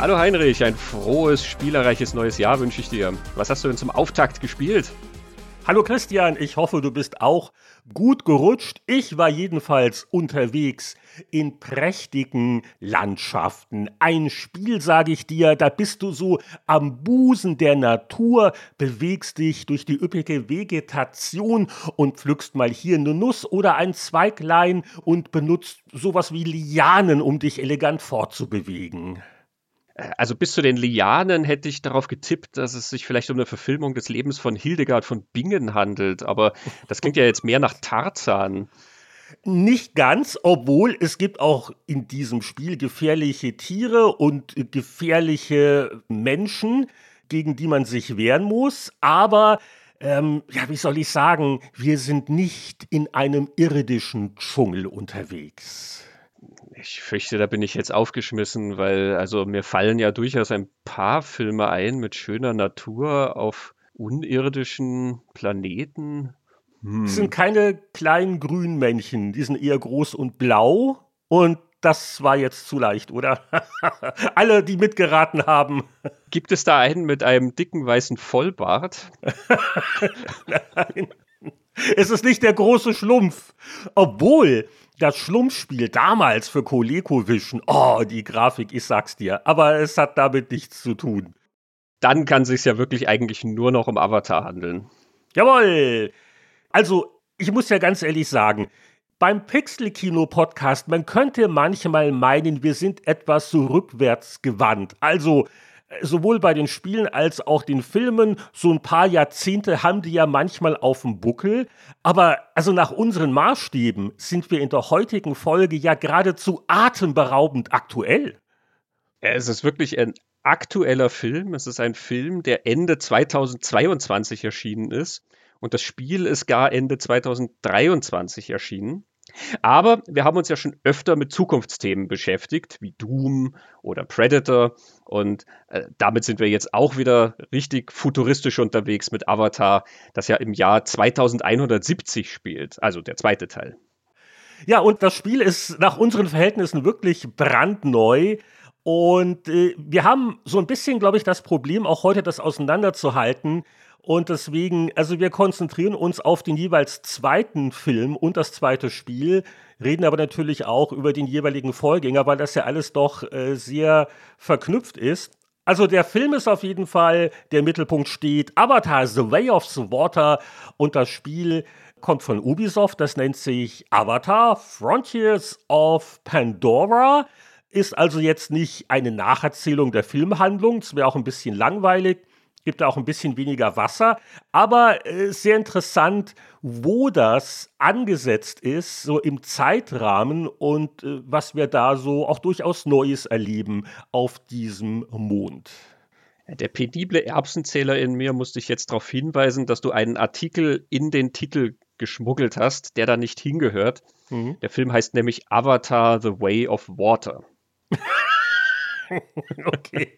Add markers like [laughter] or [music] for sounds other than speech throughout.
Hallo Heinrich, ein frohes, spielerreiches neues Jahr wünsche ich dir. Was hast du denn zum Auftakt gespielt? Hallo Christian, ich hoffe, du bist auch gut gerutscht. Ich war jedenfalls unterwegs in prächtigen Landschaften. Ein Spiel, sage ich dir, da bist du so am Busen der Natur, bewegst dich durch die üppige Vegetation und pflückst mal hier eine Nuss oder ein Zweiglein und benutzt sowas wie Lianen, um dich elegant fortzubewegen. Also bis zu den Lianen hätte ich darauf getippt, dass es sich vielleicht um eine Verfilmung des Lebens von Hildegard von Bingen handelt, aber das klingt ja jetzt mehr nach Tarzan. Nicht ganz, obwohl es gibt auch in diesem Spiel gefährliche Tiere und gefährliche Menschen, gegen die man sich wehren muss, aber ähm, ja, wie soll ich sagen, wir sind nicht in einem irdischen Dschungel unterwegs. Ich fürchte, da bin ich jetzt aufgeschmissen, weil also mir fallen ja durchaus ein paar Filme ein mit schöner Natur auf unirdischen Planeten. Hm. Das sind keine kleinen grünen Männchen, die sind eher groß und blau. Und das war jetzt zu leicht, oder? [laughs] Alle, die mitgeraten haben. Gibt es da einen mit einem dicken weißen Vollbart? [laughs] Nein. Es ist nicht der große Schlumpf. Obwohl, das Schlumpfspiel damals für ColecoVision, oh, die Grafik, ich sag's dir, aber es hat damit nichts zu tun. Dann kann sich's ja wirklich eigentlich nur noch um Avatar handeln. Jawohl! Also, ich muss ja ganz ehrlich sagen, beim Pixel-Kino-Podcast, man könnte manchmal meinen, wir sind etwas so rückwärts gewandt. Also, sowohl bei den Spielen als auch den Filmen, so ein paar Jahrzehnte haben die ja manchmal auf dem Buckel. Aber also nach unseren Maßstäben sind wir in der heutigen Folge ja geradezu atemberaubend aktuell. Es ist wirklich ein aktueller Film. Es ist ein Film, der Ende 2022 erschienen ist. Und das Spiel ist gar Ende 2023 erschienen. Aber wir haben uns ja schon öfter mit Zukunftsthemen beschäftigt, wie Doom oder Predator. Und äh, damit sind wir jetzt auch wieder richtig futuristisch unterwegs mit Avatar, das ja im Jahr 2170 spielt, also der zweite Teil. Ja, und das Spiel ist nach unseren Verhältnissen wirklich brandneu. Und äh, wir haben so ein bisschen, glaube ich, das Problem, auch heute das auseinanderzuhalten. Und deswegen, also wir konzentrieren uns auf den jeweils zweiten Film und das zweite Spiel, reden aber natürlich auch über den jeweiligen Vorgänger, weil das ja alles doch äh, sehr verknüpft ist. Also der Film ist auf jeden Fall, der Mittelpunkt steht Avatar The Way of the Water und das Spiel kommt von Ubisoft, das nennt sich Avatar Frontiers of Pandora. Ist also jetzt nicht eine Nacherzählung der Filmhandlung, es wäre auch ein bisschen langweilig, gibt da auch ein bisschen weniger Wasser. Aber äh, sehr interessant, wo das angesetzt ist, so im Zeitrahmen und äh, was wir da so auch durchaus Neues erleben auf diesem Mond. Der penible Erbsenzähler in mir musste ich jetzt darauf hinweisen, dass du einen Artikel in den Titel geschmuggelt hast, der da nicht hingehört. Mhm. Der Film heißt nämlich Avatar The Way of Water. [laughs] [laughs] okay.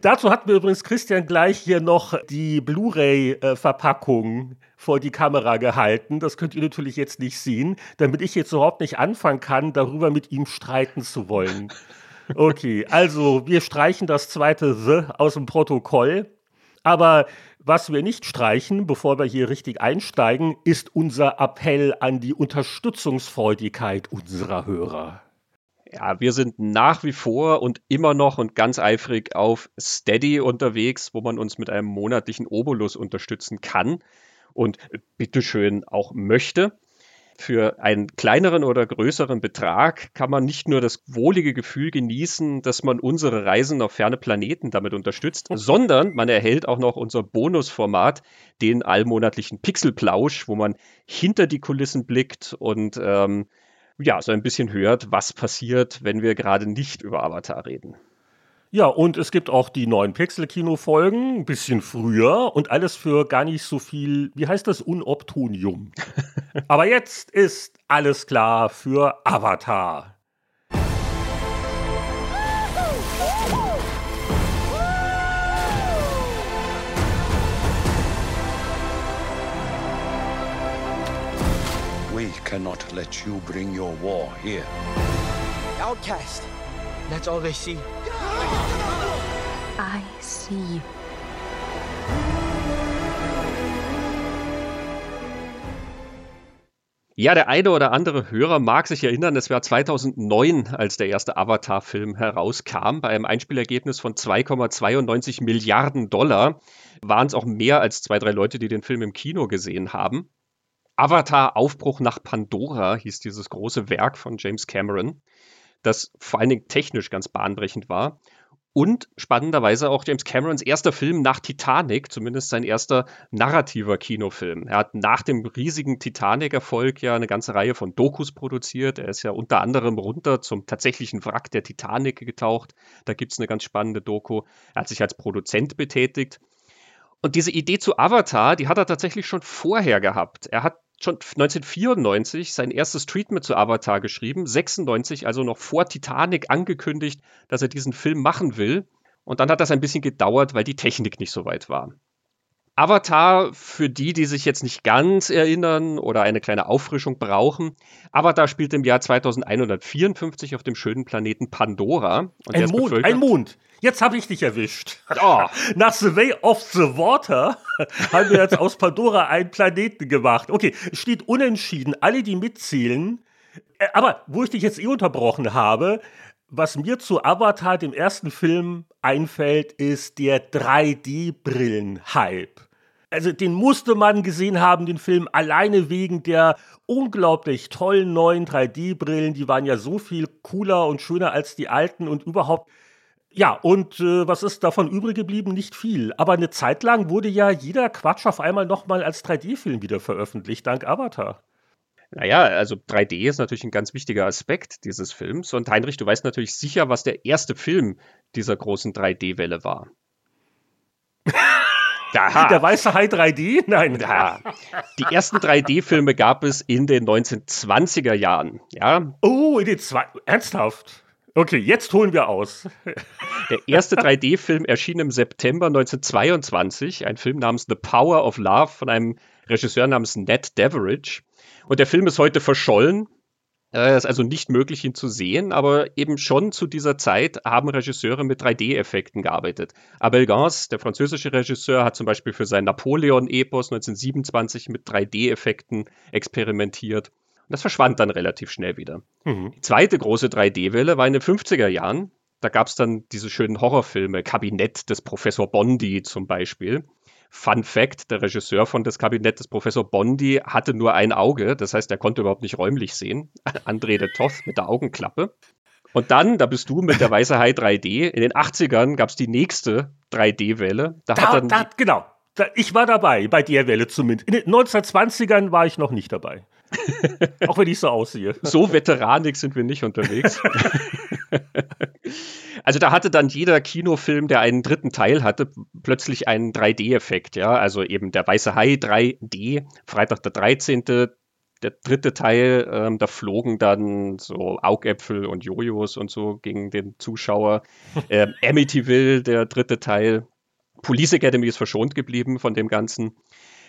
Dazu hat mir übrigens Christian gleich hier noch die Blu-ray-Verpackung vor die Kamera gehalten. Das könnt ihr natürlich jetzt nicht sehen, damit ich jetzt überhaupt nicht anfangen kann, darüber mit ihm streiten zu wollen. Okay, also wir streichen das zweite The aus dem Protokoll. Aber was wir nicht streichen, bevor wir hier richtig einsteigen, ist unser Appell an die Unterstützungsfreudigkeit unserer Hörer. Ja, wir sind nach wie vor und immer noch und ganz eifrig auf Steady unterwegs, wo man uns mit einem monatlichen Obolus unterstützen kann und bitteschön auch möchte. Für einen kleineren oder größeren Betrag kann man nicht nur das wohlige Gefühl genießen, dass man unsere Reisen auf ferne Planeten damit unterstützt, sondern man erhält auch noch unser Bonusformat, den allmonatlichen Pixelplausch, wo man hinter die Kulissen blickt und ähm, ja, so ein bisschen hört, was passiert, wenn wir gerade nicht über Avatar reden. Ja, und es gibt auch die neuen Pixel-Kino-Folgen, ein bisschen früher und alles für gar nicht so viel, wie heißt das, Unobtunium. [laughs] Aber jetzt ist alles klar für Avatar. Cannot let you bring your war here. Outcast. That's all they see. I see you. Ja, der eine oder andere Hörer mag sich erinnern, es war 2009, als der erste Avatar-Film herauskam. Bei einem Einspielergebnis von 2,92 Milliarden Dollar waren es auch mehr als zwei, drei Leute, die den Film im Kino gesehen haben. Avatar Aufbruch nach Pandora hieß dieses große Werk von James Cameron, das vor allen Dingen technisch ganz bahnbrechend war und spannenderweise auch James Camerons erster Film nach Titanic, zumindest sein erster narrativer Kinofilm. Er hat nach dem riesigen Titanic-Erfolg ja eine ganze Reihe von Dokus produziert. Er ist ja unter anderem runter zum tatsächlichen Wrack der Titanic getaucht. Da gibt es eine ganz spannende Doku. Er hat sich als Produzent betätigt. Und diese Idee zu Avatar, die hat er tatsächlich schon vorher gehabt. Er hat schon 1994 sein erstes Treatment zu Avatar geschrieben, 96, also noch vor Titanic angekündigt, dass er diesen Film machen will. Und dann hat das ein bisschen gedauert, weil die Technik nicht so weit war. Avatar, für die, die sich jetzt nicht ganz erinnern oder eine kleine Auffrischung brauchen, Avatar spielt im Jahr 2154 auf dem schönen Planeten Pandora. ein Mond, ein Mond. Jetzt habe ich dich erwischt. Oh. [laughs] Nach The Way of the Water [laughs] haben wir jetzt aus Pandora einen Planeten gemacht. Okay, steht unentschieden. Alle, die mitzählen. Äh, aber wo ich dich jetzt eh unterbrochen habe, was mir zu Avatar, dem ersten Film, einfällt, ist der 3D-Brillen-Hype. Also den musste man gesehen haben, den Film, alleine wegen der unglaublich tollen neuen 3D-Brillen. Die waren ja so viel cooler und schöner als die alten und überhaupt ja, und äh, was ist davon übrig geblieben? Nicht viel. Aber eine Zeit lang wurde ja jeder Quatsch auf einmal nochmal als 3D-Film wieder veröffentlicht, dank Avatar. Naja, also 3D ist natürlich ein ganz wichtiger Aspekt dieses Films. Und Heinrich, du weißt natürlich sicher, was der erste Film dieser großen 3D-Welle war. [laughs] Aha. Der weiße Hai 3D? Nein. Ja. Die ersten 3D-Filme gab es in den 1920er Jahren. Ja. Oh, in den zwei. Ernsthaft? Okay, jetzt holen wir aus. Der erste 3D-Film erschien im September 1922, ein Film namens The Power of Love von einem Regisseur namens Ned Deveridge. Und der Film ist heute verschollen. Es ist also nicht möglich, ihn zu sehen, aber eben schon zu dieser Zeit haben Regisseure mit 3D-Effekten gearbeitet. Abel Gance, der französische Regisseur, hat zum Beispiel für sein Napoleon-Epos 1927 mit 3D-Effekten experimentiert. Und das verschwand dann relativ schnell wieder. Mhm. Die zweite große 3D-Welle war in den 50er Jahren. Da gab es dann diese schönen Horrorfilme, Kabinett des Professor Bondi zum Beispiel. Fun Fact: Der Regisseur von Das Kabinett des Professor Bondi hatte nur ein Auge, das heißt, er konnte überhaupt nicht räumlich sehen. [laughs] André de Toth mit der Augenklappe. Und dann, da bist du mit der Weiße Hai 3D. In den 80ern gab es die nächste 3D-Welle. Da, da, da, genau. Ich war dabei, bei der Welle zumindest. In den 1920ern war ich noch nicht dabei. [laughs] Auch wenn ich so aussehe. So veteranig sind wir nicht unterwegs. [laughs] also da hatte dann jeder Kinofilm, der einen dritten Teil hatte, plötzlich einen 3D-Effekt, ja. Also eben der Weiße Hai 3D, Freitag der 13. Der dritte Teil, ähm, da flogen dann so Augäpfel und Jojos und so gegen den Zuschauer. [laughs] Ähm, Amityville, der dritte Teil. Police Academy ist verschont geblieben von dem Ganzen.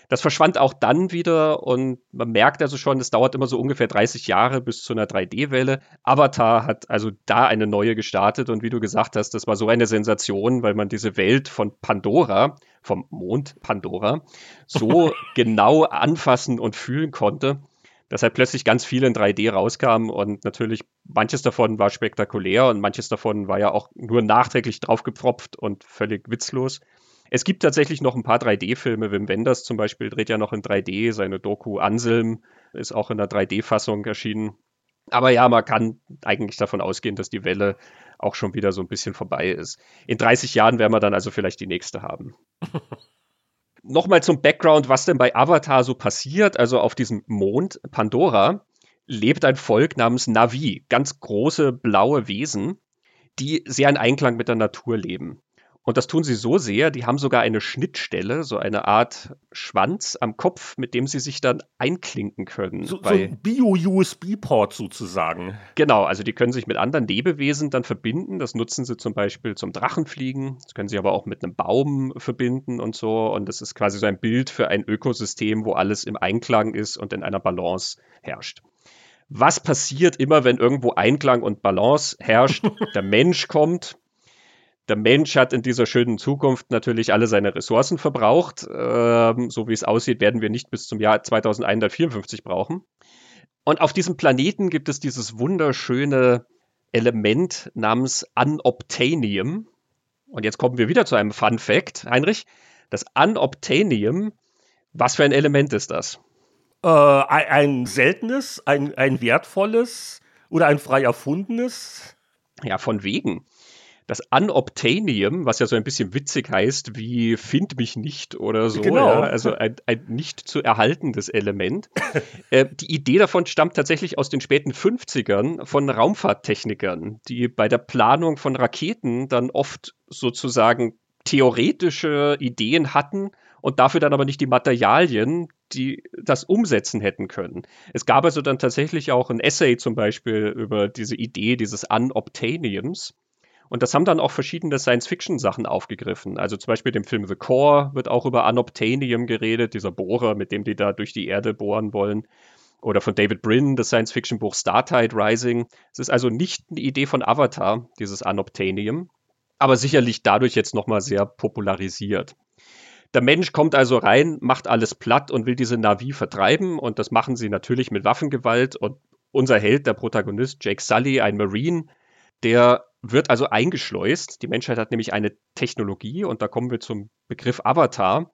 Das verschwand auch dann wieder und man merkt also schon, es dauert immer so ungefähr 30 Jahre bis zu einer 3D-Welle. Avatar hat also da eine neue gestartet und wie du gesagt hast, das war so eine Sensation, weil man diese Welt von Pandora, vom Mond Pandora, so [laughs] genau anfassen und fühlen konnte dass halt plötzlich ganz viel in 3D rauskam und natürlich manches davon war spektakulär und manches davon war ja auch nur nachträglich draufgepfropft und völlig witzlos. Es gibt tatsächlich noch ein paar 3D-Filme. Wim Wenders zum Beispiel dreht ja noch in 3D. Seine Doku Anselm ist auch in der 3D-Fassung erschienen. Aber ja, man kann eigentlich davon ausgehen, dass die Welle auch schon wieder so ein bisschen vorbei ist. In 30 Jahren werden wir dann also vielleicht die nächste haben. [laughs] Nochmal zum Background, was denn bei Avatar so passiert. Also auf diesem Mond Pandora lebt ein Volk namens Navi, ganz große blaue Wesen, die sehr in Einklang mit der Natur leben. Und das tun sie so sehr, die haben sogar eine Schnittstelle, so eine Art Schwanz am Kopf, mit dem sie sich dann einklinken können. So, so ein Bio-USB-Port sozusagen. Genau, also die können sich mit anderen Lebewesen dann verbinden. Das nutzen sie zum Beispiel zum Drachenfliegen. Das können sie aber auch mit einem Baum verbinden und so. Und das ist quasi so ein Bild für ein Ökosystem, wo alles im Einklang ist und in einer Balance herrscht was passiert immer, wenn irgendwo Einklang und Balance herrscht? [laughs] Der Mensch kommt, Der Mensch hat in dieser schönen Zukunft natürlich alle seine Ressourcen verbraucht. Ähm, so wie es aussieht, werden wir nicht bis zum Jahr 2154 brauchen. Und auf diesem Planeten gibt es dieses wunderschöne Element namens Unobtainium. Und jetzt kommen wir wieder zu einem Fun Fact, Heinrich. Das Unobtainium, was für ein Element ist das? Äh, ein, seltenes, ein, ein wertvolles oder ein frei erfundenes? Ja, von wegen. Das Unobtainium, was ja so ein bisschen witzig heißt, wie find mich nicht oder so, genau. ja, also ein, ein, nicht zu erhaltendes Element. [laughs] äh, die Idee davon stammt tatsächlich aus den späten 50ern von Raumfahrttechnikern, die bei der Planung von Raketen dann oft sozusagen theoretische Ideen hatten und dafür dann aber nicht die Materialien, die das umsetzen hätten können. Es gab also dann tatsächlich auch ein Essay zum Beispiel über diese Idee dieses Unobtainiums. Und das haben dann auch verschiedene Science-Fiction-Sachen aufgegriffen. Also zum Beispiel dem Film The Core wird auch über Unobtainium geredet, dieser Bohrer, mit dem die da durch die Erde bohren wollen. Oder von David Brin, das Science-Fiction-Buch Startide Rising. Es ist also nicht eine Idee von Avatar, dieses Unobtainium, aber sicherlich dadurch jetzt nochmal sehr popularisiert. Der Mensch kommt also rein, macht alles platt und will diese Navi vertreiben und das machen sie natürlich mit Waffengewalt und unser Held, der Protagonist Jake Sully, ein Marine, der wird also eingeschleust. Die Menschheit hat nämlich eine Technologie und da kommen wir zum Begriff Avatar.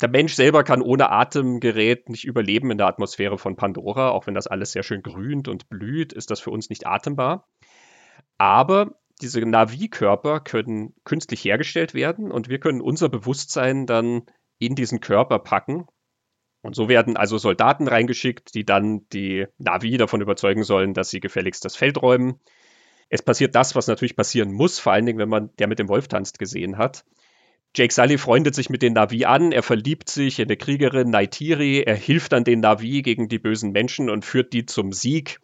Der Mensch selber kann ohne Atemgerät nicht überleben in der Atmosphäre von Pandora, auch wenn das alles sehr schön grünt und blüht, ist das für uns nicht atembar. Aber diese Navi-Körper können künstlich hergestellt werden und wir können unser Bewusstsein dann in diesen Körper packen. Und so werden also Soldaten reingeschickt, die dann die Navi davon überzeugen sollen, dass sie gefälligst das Feld räumen. Es passiert das, was natürlich passieren muss, vor allen Dingen, wenn man der mit dem Wolf tanzt gesehen hat. Jake Sully freundet sich mit den Navi an, er verliebt sich in eine Kriegerin Naitiri, er hilft dann den Navi gegen die bösen Menschen und führt die zum Sieg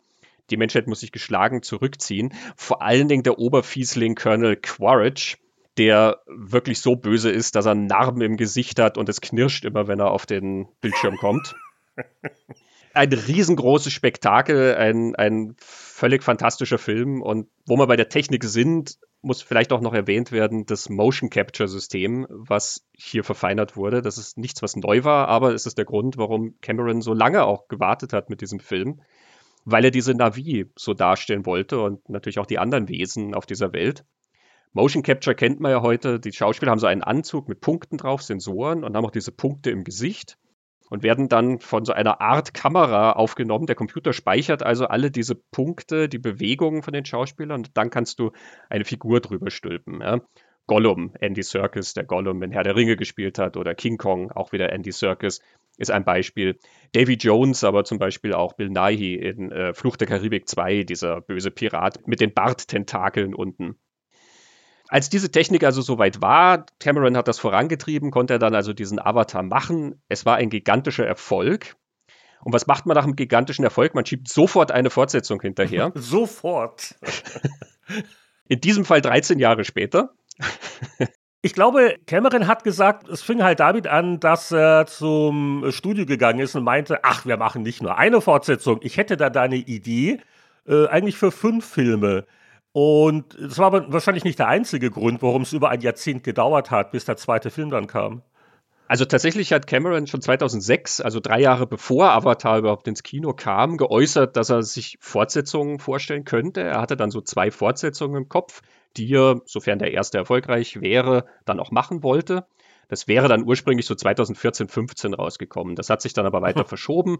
die Menschheit muss sich geschlagen zurückziehen. Vor allen Dingen der Oberfiesling Colonel Quaritch, der wirklich so böse ist, dass er Narben im Gesicht hat und es knirscht immer, wenn er auf den Bildschirm kommt. [laughs] Ein riesengroßes Spektakel, ein, ein völlig fantastischer Film. Und wo wir bei der Technik sind, muss vielleicht auch noch erwähnt werden, das Motion Capture System, was hier verfeinert wurde. Das ist nichts, was neu war, aber es ist der Grund, warum Cameron so lange auch gewartet hat mit diesem Film weil er diese Navi so darstellen wollte und natürlich auch die anderen Wesen auf dieser Welt. Motion Capture kennt man ja heute. Die Schauspieler haben so einen Anzug mit Punkten drauf, Sensoren und haben auch diese Punkte im Gesicht und werden dann von so einer Art Kamera aufgenommen. Der Computer speichert also alle diese Punkte, die Bewegungen von den Schauspielern und dann kannst du eine Figur drüber stülpen. Ja. Gollum, Andy Serkis, der Gollum in Herr der Ringe gespielt hat, oder King Kong, auch wieder Andy Serkis, ist ein Beispiel. Davy Jones, aber zum Beispiel auch Bill Nighy in äh, Flucht der Karibik 2, dieser böse Pirat mit den Barttentakeln unten. Als diese Technik also soweit war, Cameron hat das vorangetrieben, konnte er dann also diesen Avatar machen. Es war ein gigantischer Erfolg. Und was macht man nach einem gigantischen Erfolg? Man schiebt sofort eine Fortsetzung hinterher. [laughs] sofort. [laughs] In diesem Fall 13 Jahre später. Ich glaube, Cameron hat gesagt, es fing halt damit an, dass er zum Studio gegangen ist und meinte, ach, wir machen nicht nur eine Fortsetzung. Ich hätte da deine Idee, äh, eigentlich für fünf Filme. Und das war aber wahrscheinlich nicht der einzige Grund, warum es über ein Jahrzehnt gedauert hat, bis der zweite Film dann kam. Also tatsächlich hat Cameron schon 2006, also drei Jahre bevor Avatar überhaupt ins Kino kam, geäußert, dass er sich Fortsetzungen vorstellen könnte. Er hatte dann so zwei Fortsetzungen im Kopf die er, sofern der erste erfolgreich wäre, dann auch machen wollte. Das wäre dann ursprünglich so 2014, 15 rausgekommen. Das hat sich dann aber weiter [laughs] verschoben.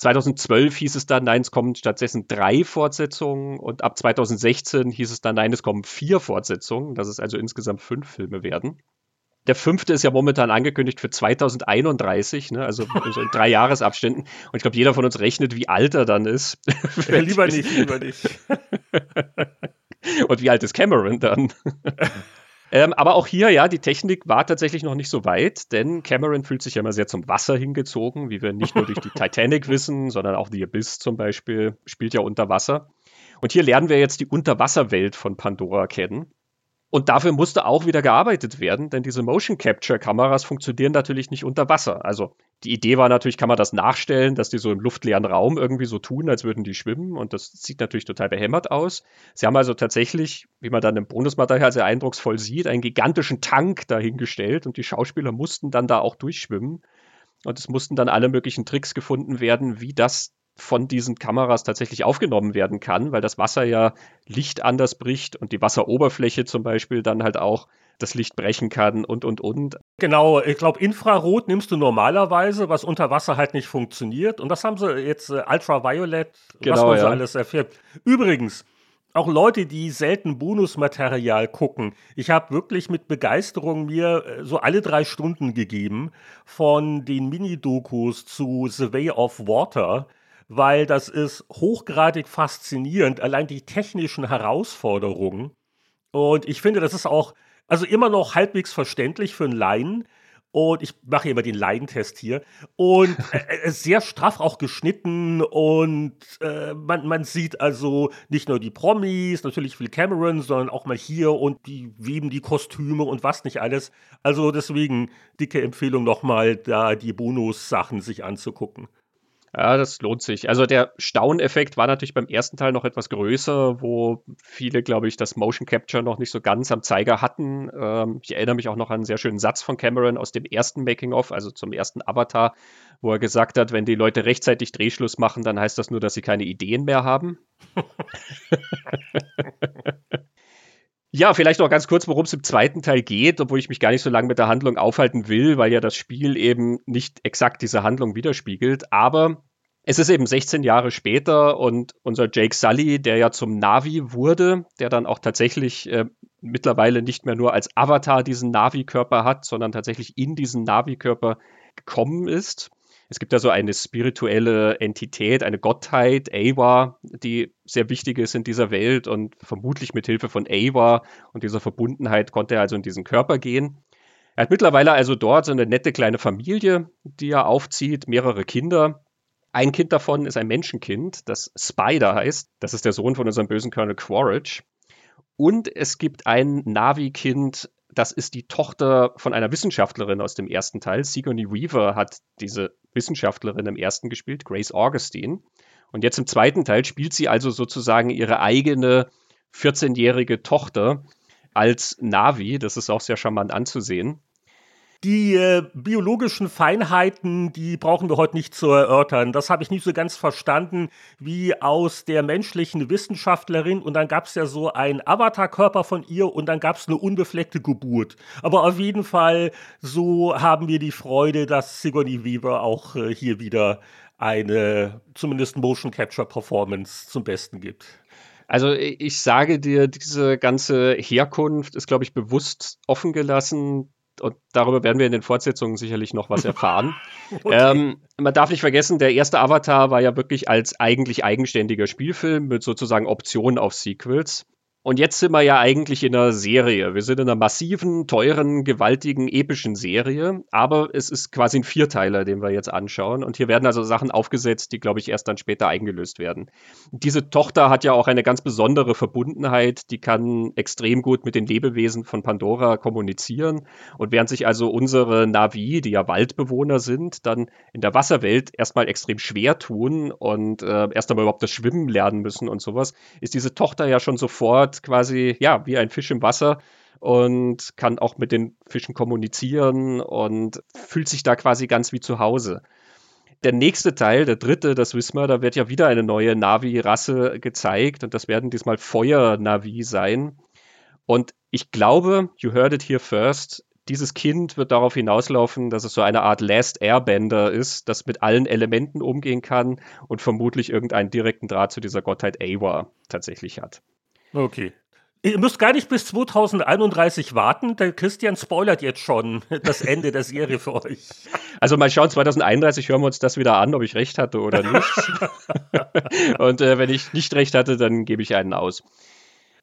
2012 hieß es dann, nein, es kommen stattdessen drei Fortsetzungen und ab 2016 hieß es dann, nein, es kommen vier Fortsetzungen, dass es also insgesamt fünf Filme werden. Der fünfte ist ja momentan angekündigt für 2031, ne? also [laughs] in drei Jahresabständen. Und ich glaube, jeder von uns rechnet, wie alt er dann ist. [laughs] Ja, lieber nicht, lieber nicht. [laughs] Und wie alt ist Cameron dann? Ähm, aber auch hier, ja, die Technik war tatsächlich noch nicht so weit, denn Cameron fühlt sich ja immer sehr zum Wasser hingezogen, wie wir nicht nur durch die [laughs] Titanic wissen, sondern auch The Abyss zum Beispiel spielt ja unter Wasser. Und hier lernen wir jetzt die Unterwasserwelt von Pandora kennen. Und dafür musste auch wieder gearbeitet werden, denn diese Motion Capture Kameras funktionieren natürlich nicht unter Wasser. Also die Idee war natürlich, kann man das nachstellen, dass die so im luftleeren Raum irgendwie so tun, als würden die schwimmen. Und das sieht natürlich total behämmert aus. Sie haben also tatsächlich, wie man dann im Bonusmaterial sehr eindrucksvoll sieht, einen gigantischen Tank dahingestellt und die Schauspieler mussten dann da auch durchschwimmen. Und es mussten dann alle möglichen Tricks gefunden werden, wie das von diesen Kameras tatsächlich aufgenommen werden kann, weil das Wasser ja Licht anders bricht und die Wasseroberfläche zum Beispiel dann halt auch das Licht brechen kann und, und, und. Genau, ich glaube, Infrarot nimmst du normalerweise, was unter Wasser halt nicht funktioniert. Und das haben sie jetzt äh, Ultraviolet, genau, was man ja. so alles erfährt. Übrigens, auch Leute, die selten Bonusmaterial gucken. Ich habe wirklich mit Begeisterung mir äh, so alle drei Stunden gegeben von den Mini-Dokus zu The Way of Water weil das ist hochgradig faszinierend, allein die technischen Herausforderungen. Und ich finde, das ist auch, also immer noch halbwegs verständlich für einen Laien. Und ich mache immer den Laientest hier. Und [laughs] äh, sehr straff auch geschnitten. Und äh, man, man sieht also nicht nur die Promis, natürlich viel Cameron, sondern auch mal hier und die weben die Kostüme und was nicht alles. Also deswegen dicke Empfehlung nochmal, da die Bonus-Sachen sich anzugucken. Ja, das lohnt sich. Also der Stauneffekt war natürlich beim ersten Teil noch etwas größer, wo viele, glaube ich, das Motion Capture noch nicht so ganz am Zeiger hatten. Ähm, ich erinnere mich auch noch an einen sehr schönen Satz von Cameron aus dem ersten Making-of, also zum ersten Avatar, wo er gesagt hat, wenn die Leute rechtzeitig Drehschluss machen, dann heißt das nur, dass sie keine Ideen mehr haben. [laughs] [laughs] Ja, vielleicht noch ganz kurz, worum es im zweiten Teil geht, obwohl ich mich gar nicht so lange mit der Handlung aufhalten will, weil ja das Spiel eben nicht exakt diese Handlung widerspiegelt. Aber es ist eben 16 Jahre später und unser Jake Sully, der ja zum Navi wurde, der dann auch tatsächlich äh, mittlerweile nicht mehr nur als Avatar diesen Navi-Körper hat, sondern tatsächlich in diesen Navi-Körper gekommen ist es gibt ja so eine spirituelle Entität, eine Gottheit, Awa, die sehr wichtig ist in dieser Welt und vermutlich mit Hilfe von Awa und dieser Verbundenheit konnte er also in diesen Körper gehen. Er hat mittlerweile also dort so eine nette kleine Familie, die er aufzieht, mehrere Kinder. Ein Kind davon ist ein Menschenkind, das Spider heißt. Das ist der Sohn von unserem bösen Colonel Quaritch. Und es gibt ein Navi-Kind, das ist die Tochter von einer Wissenschaftlerin aus dem ersten Teil. Sigourney Weaver hat diese Wissenschaftlerin im ersten gespielt, Grace Augustine. Und jetzt im zweiten Teil spielt sie also sozusagen ihre eigene 14-jährige Tochter als Navi. Das ist auch sehr charmant anzusehen. Die äh, biologischen Feinheiten, die brauchen wir heute nicht zu erörtern. Das habe ich nicht so ganz verstanden, wie aus der menschlichen Wissenschaftlerin und dann gab es ja so einen Avatarkörper von ihr und dann gab es eine unbefleckte Geburt. Aber auf jeden Fall, so haben wir die Freude, dass Sigourney Weaver auch äh, hier wieder eine zumindest Motion Capture Performance zum Besten gibt. Also ich sage dir, diese ganze Herkunft ist, glaube ich, bewusst offen gelassen und darüber werden wir in den Fortsetzungen sicherlich noch was erfahren. [laughs] okay. ähm, man darf nicht vergessen, der erste Avatar war ja wirklich als eigentlich eigenständiger Spielfilm mit sozusagen Optionen auf Sequels. Und jetzt sind wir ja eigentlich in einer Serie. Wir sind in einer massiven, teuren, gewaltigen, epischen Serie. Aber es ist quasi ein Vierteiler, den wir jetzt anschauen. Und hier werden also Sachen aufgesetzt, die, glaube ich, erst dann später eingelöst werden. Diese Tochter hat ja auch eine ganz besondere Verbundenheit. Die kann extrem gut mit den Lebewesen von Pandora kommunizieren. Und während sich also unsere Navi, die ja Waldbewohner sind, dann in der Wasserwelt erstmal extrem schwer tun und äh, erst einmal überhaupt das Schwimmen lernen müssen und sowas, ist diese Tochter ja schon sofort dort quasi, ja, wie ein Fisch im Wasser und kann auch mit den Fischen kommunizieren und fühlt sich da quasi ganz wie zu Hause. Der nächste Teil, der dritte, das wissen wir, da wird ja wieder eine neue Navi-Rasse gezeigt und das werden diesmal Feuer-Navi sein. Und ich glaube, you heard it here first, dieses Kind wird darauf hinauslaufen, dass es so eine Art Last Airbender ist, das mit allen Elementen umgehen kann und vermutlich irgendeinen direkten Draht zu dieser Gottheit Awa tatsächlich hat. Okay. Ihr müsst gar nicht bis 2031 warten. Der Christian spoilert jetzt schon [laughs] das Ende der Serie für euch. Also mal schauen, 2031 hören wir uns das wieder an, ob ich recht hatte oder nicht. [laughs] Und äh, wenn ich nicht recht hatte, dann gebe ich einen aus.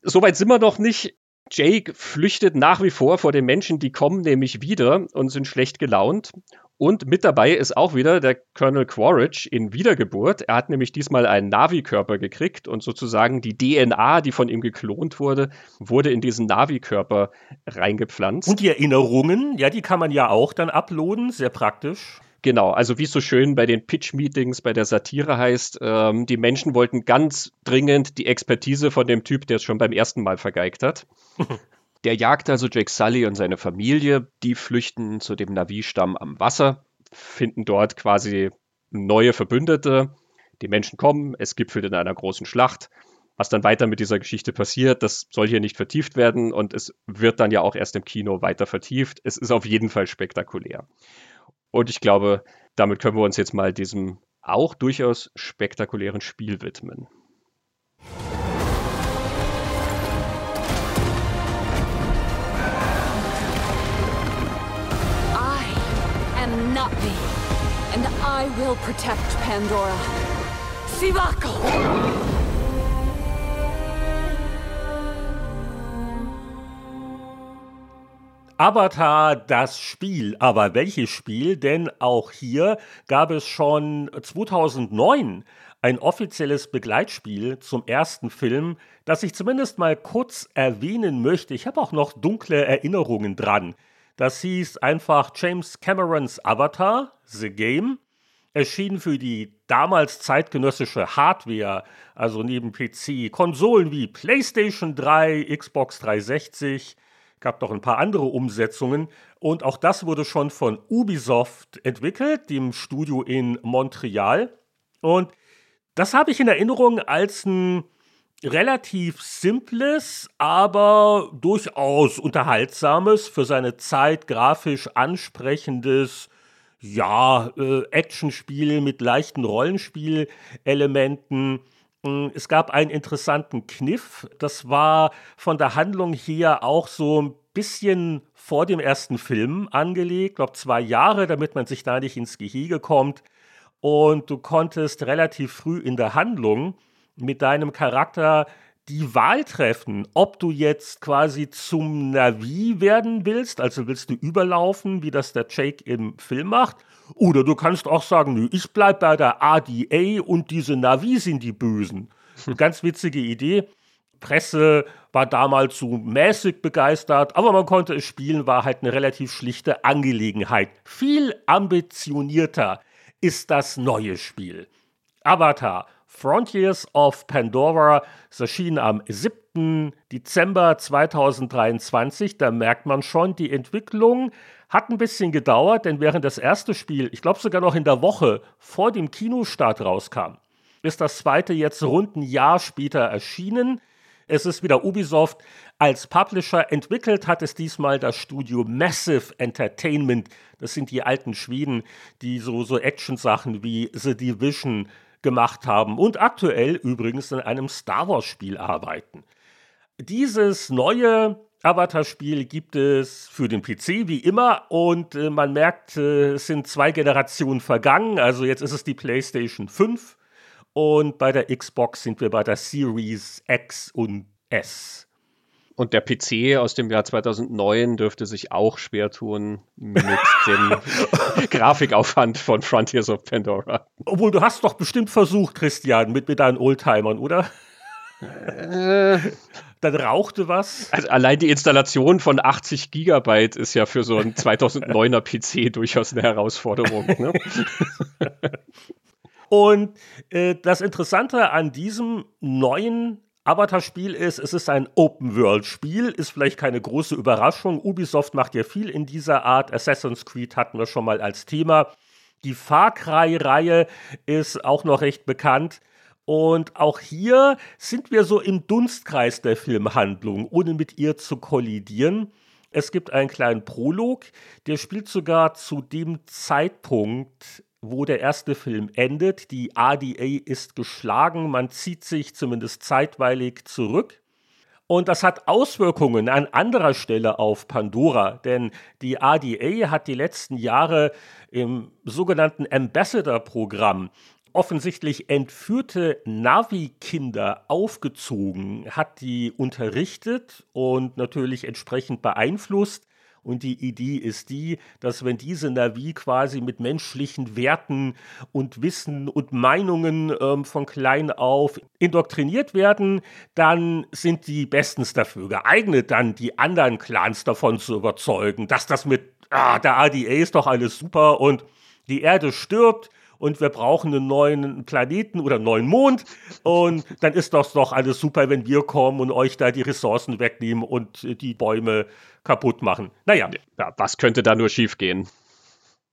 Soweit sind wir noch nicht. Jake flüchtet nach wie vor vor den Menschen, die kommen nämlich wieder und sind schlecht gelaunt. Und mit dabei ist auch wieder der Colonel Quaritch in Wiedergeburt. Er hat nämlich diesmal einen Navi-Körper gekriegt und sozusagen die DNA, die von ihm geklont wurde, wurde in diesen Navi-Körper reingepflanzt. Und die Erinnerungen, ja, die kann man ja auch dann uploaden, sehr praktisch. Genau, also wie es so schön bei den Pitch-Meetings bei der Satire heißt, ähm, die Menschen wollten ganz dringend die Expertise von dem Typ, der es schon beim ersten Mal vergeigt hat. [laughs] Der jagt also Jake Sully und seine Familie. Die flüchten zu dem Navi-Stamm am Wasser, finden dort quasi neue Verbündete. Die Menschen kommen, es gipfelt in einer großen Schlacht. Was dann weiter mit dieser Geschichte passiert, das soll hier nicht vertieft werden und es wird dann ja auch erst im Kino weiter vertieft. Es ist auf jeden Fall spektakulär. Und ich glaube, damit können wir uns jetzt mal diesem auch durchaus spektakulären Spiel widmen. I will protect Pandora. Sivako! Avatar, das Spiel. Aber welches Spiel? Denn auch hier gab es schon 2009 ein offizielles Begleitspiel zum ersten Film, das ich zumindest mal kurz erwähnen möchte. Ich habe auch noch dunkle Erinnerungen dran. Das hieß einfach James Camerons Avatar, The Game, erschien für die damals zeitgenössische Hardware, also neben PC, Konsolen wie PlayStation 3, Xbox 360, gab noch ein paar andere Umsetzungen. Und auch das wurde schon von Ubisoft entwickelt, dem Studio in Montreal. Und das habe ich in Erinnerung als ein relativ simples, aber durchaus unterhaltsames, für seine Zeit grafisch ansprechendes, ja, äh, Actionspiel mit leichten Rollenspielelementen. Hm, es gab einen interessanten Kniff. Das war von der Handlung her auch so ein bisschen vor dem ersten Film angelegt, glaube zwei Jahre, damit man sich da nicht ins Gehege kommt. Und du konntest relativ früh in der Handlung mit deinem Charakter die Wahl treffen, ob du jetzt quasi zum Navi werden willst, also willst du überlaufen, wie das der Jake im Film macht, oder du kannst auch sagen, nö, ich bleib bei der ADA und diese Navi sind die Bösen. [laughs] Ganz witzige Idee. Presse war damals so mäßig begeistert, aber man konnte es spielen, war halt eine relativ schlichte Angelegenheit. Viel ambitionierter ist das neue Spiel. Avatar Frontiers of Pandora. Es erschien am 7. Dezember 2023. Da merkt man schon, die Entwicklung hat ein bisschen gedauert, denn während das erste Spiel, ich glaube sogar noch in der Woche vor dem Kinostart rauskam, ist das zweite jetzt rund ein Jahr später erschienen. Es ist wieder Ubisoft. Als Publisher entwickelt hat es diesmal das Studio Massive Entertainment. Das sind die alten Schweden, die so, so Action-Sachen wie The Division gemacht haben und aktuell übrigens in einem Star Wars-Spiel arbeiten. Dieses neue Avatar-Spiel gibt es für den PC wie immer und äh, man merkt, äh, es sind zwei Generationen vergangen. Also jetzt ist es die PlayStation 5 und bei der Xbox sind wir bei der Series X und S. Und der PC aus dem Jahr 2009 dürfte sich auch schwer tun mit [laughs] dem Grafikaufwand von Frontiers of Pandora. Obwohl, du hast doch bestimmt versucht, Christian, mit, mit deinen Oldtimern, oder? Äh. Dann rauchte was. Also allein die Installation von 80 Gigabyte ist ja für so einen 2009er PC durchaus eine Herausforderung. Ne? [laughs] Und äh, das Interessante an diesem neuen Avatar-Spiel ist, es ist ein Open-World-Spiel, ist vielleicht keine große Überraschung. Ubisoft macht ja viel in dieser Art. Assassin's Creed hatten wir schon mal als Thema. Die Far Cry-Reihe ist auch noch recht bekannt. Und auch hier sind wir so im Dunstkreis der Filmhandlung, ohne mit ihr zu kollidieren. Es gibt einen kleinen Prolog, der spielt sogar zu dem Zeitpunkt wo der erste Film endet. Die ADA ist geschlagen, man zieht sich zumindest zeitweilig zurück. Und das hat Auswirkungen an anderer Stelle auf Pandora, denn die ADA hat die letzten Jahre im sogenannten Ambassador-Programm offensichtlich entführte Navi-Kinder aufgezogen, hat die unterrichtet und natürlich entsprechend beeinflusst Und die Idee ist die, dass wenn diese Navi quasi mit menschlichen Werten und Wissen und Meinungen ähm, von klein auf indoktriniert werden, dann sind die bestens dafür geeignet, dann die anderen Clans davon zu überzeugen, dass das mit ah, der ADA ist doch alles super und die Erde stirbt und wir brauchen einen neuen Planeten oder einen neuen Mond und dann ist das doch alles super, wenn wir kommen und euch da die Ressourcen wegnehmen und die Bäume kaputt machen. Naja. Ja, was könnte da nur schiefgehen?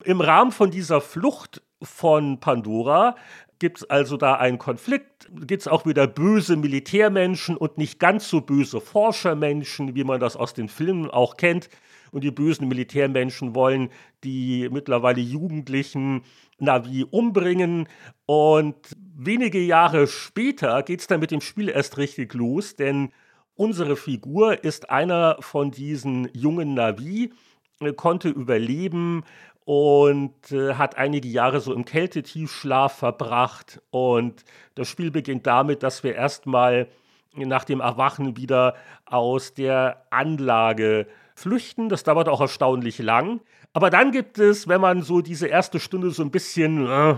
Im Rahmen von dieser Flucht von Pandora gibt es also da einen Konflikt, gibt es auch wieder böse Militärmenschen und nicht ganz so böse Forschermenschen, wie man das aus den Filmen auch kennt. Und die bösen Militärmenschen wollen die mittlerweile Jugendlichen Navi umbringen. Und wenige Jahre später geht es dann mit dem Spiel erst richtig los, denn unsere Figur ist einer von diesen jungen Navi, äh, konnte überleben und äh, hat einige Jahre so im Kältetiefschlaf verbracht. Und das Spiel beginnt damit, dass wir erstmal nach dem Erwachen wieder aus der Anlage flüchten. Das dauert auch erstaunlich lang. Aber dann gibt es, wenn man so diese erste Stunde so ein bisschen, äh,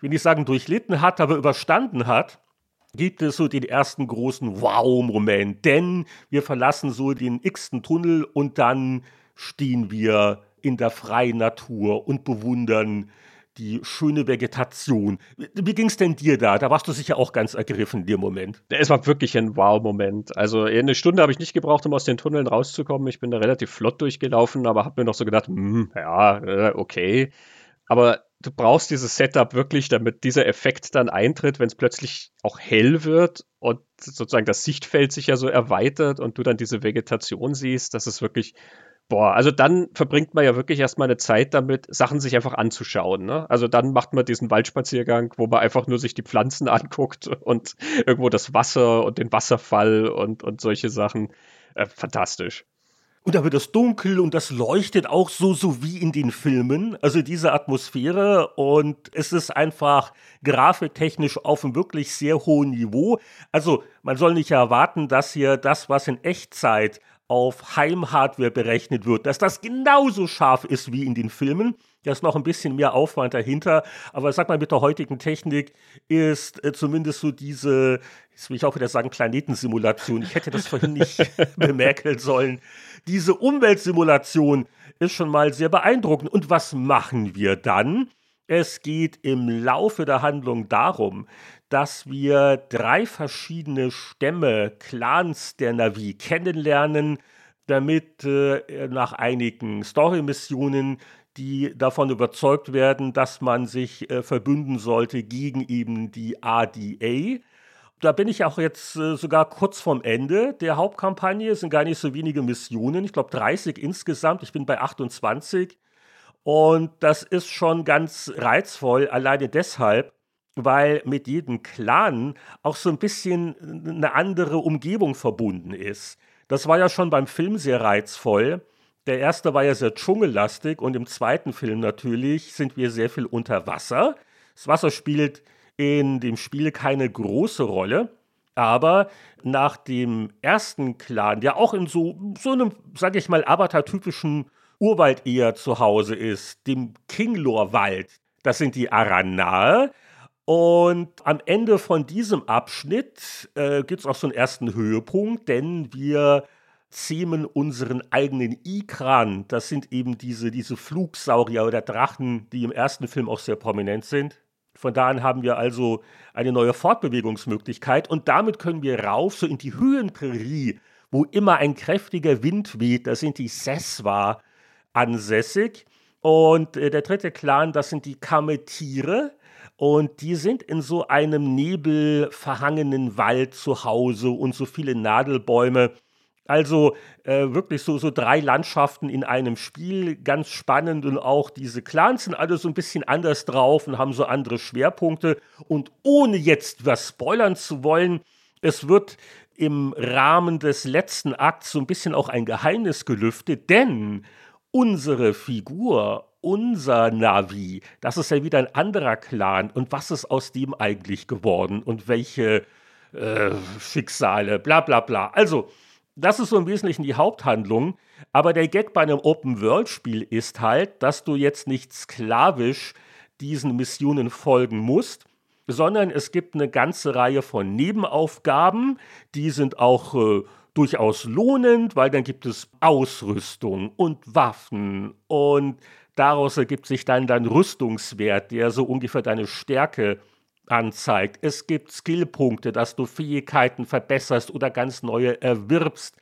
will ich sagen, durchlitten hat, aber überstanden hat, gibt es so den ersten großen Wow-Moment. Denn wir verlassen so den x-ten Tunnel und dann stehen wir in der freien Natur und bewundern die schöne Vegetation. Wie ging es denn dir da? Da warst du sicher auch ganz ergriffen in dem Moment. Es war wirklich ein Wow-Moment. Also eine Stunde habe ich nicht gebraucht, um aus den Tunneln rauszukommen. Ich bin da relativ flott durchgelaufen, aber habe mir noch so gedacht, hm, ja, äh, okay. Aber du brauchst dieses Setup wirklich, damit dieser Effekt dann eintritt, wenn es plötzlich auch hell wird und sozusagen das Sichtfeld sich ja so erweitert und du dann diese Vegetation siehst. Das ist wirklich Boah, also dann verbringt man ja wirklich erstmal eine Zeit damit, Sachen sich einfach anzuschauen. Ne? Also dann macht man diesen Waldspaziergang, wo man einfach nur sich die Pflanzen [laughs] anguckt und irgendwo das Wasser und den Wasserfall und, und solche Sachen. Äh, fantastisch. Und da wird es dunkel und das leuchtet auch so, so wie in den Filmen. Also diese Atmosphäre und es ist einfach grafiktechnisch auf einem wirklich sehr hohen Niveau. Also man soll nicht erwarten, dass hier das, was in Echtzeit auf Heimhardware berechnet wird, dass das genauso scharf ist wie in den Filmen. Da ist noch ein bisschen mehr Aufwand dahinter, aber sag mal, mit der heutigen Technik ist äh, zumindest so diese, jetzt will ich auch wieder sagen, Planetensimulation, ich hätte das vorhin nicht [laughs] bemerken sollen, diese Umweltsimulation ist schon mal sehr beeindruckend. Und was machen wir dann? Es geht im Laufe der Handlung darum, dass wir drei verschiedene Stämme, Clans der Navi kennenlernen, damit äh, nach einigen Story-Missionen die davon überzeugt werden, dass man sich äh, verbünden sollte gegen eben die ADA. Da bin ich auch jetzt äh, sogar kurz vorm Ende der Hauptkampagne. Es sind gar nicht so wenige Missionen. Ich glaube 30 insgesamt. Ich bin bei 28. Und das ist schon ganz reizvoll, alleine deshalb, weil mit jedem Clan auch so ein bisschen eine andere Umgebung verbunden ist. Das war ja schon beim Film sehr reizvoll. Der erste war ja sehr dschungellastig und im zweiten Film natürlich sind wir sehr viel unter Wasser. Das Wasser spielt in dem Spiel keine große Rolle, aber nach dem ersten Clan, der auch in so, so einem, sag ich mal, Avatar-typischen Urwald eher zu Hause ist, dem Kinglor-Wald, das sind die Aranae, und am Ende von diesem Abschnitt äh, gibt es auch so einen ersten Höhepunkt, denn wir zähmen unseren eigenen Ikran. Das sind eben diese, diese Flugsaurier oder Drachen, die im ersten Film auch sehr prominent sind. Von da an haben wir also eine neue Fortbewegungsmöglichkeit und damit können wir rauf, so in die Höhenprärie, wo immer ein kräftiger Wind weht. Da sind die Seswa ansässig. Und äh, der dritte Clan, das sind die Kametiere. Und die sind in so einem nebelverhangenen Wald zu Hause und so viele Nadelbäume. Also äh, wirklich so, so drei Landschaften in einem Spiel, ganz spannend und auch diese Clans sind alle so ein bisschen anders drauf und haben so andere Schwerpunkte. Und ohne jetzt was spoilern zu wollen, es wird im Rahmen des letzten Akts so ein bisschen auch ein Geheimnis gelüftet, denn unsere Figur unser Navi, das ist ja wieder ein anderer Clan. Und was ist aus dem eigentlich geworden? Und welche äh, Schicksale, bla bla bla. Also, Das ist so im Wesentlichen die Haupthandlung. Aber der Gag bei einem Open-World-Spiel ist halt, dass du jetzt nicht sklavisch diesen Missionen folgen musst, sondern es gibt eine ganze Reihe von Nebenaufgaben, die sind auch äh, durchaus lohnend, weil dann gibt es Ausrüstung und Waffen und daraus ergibt sich dann dein Rüstungswert, der so ungefähr deine Stärke anzeigt. Es gibt Skillpunkte, dass du Fähigkeiten verbesserst oder ganz neue erwirbst.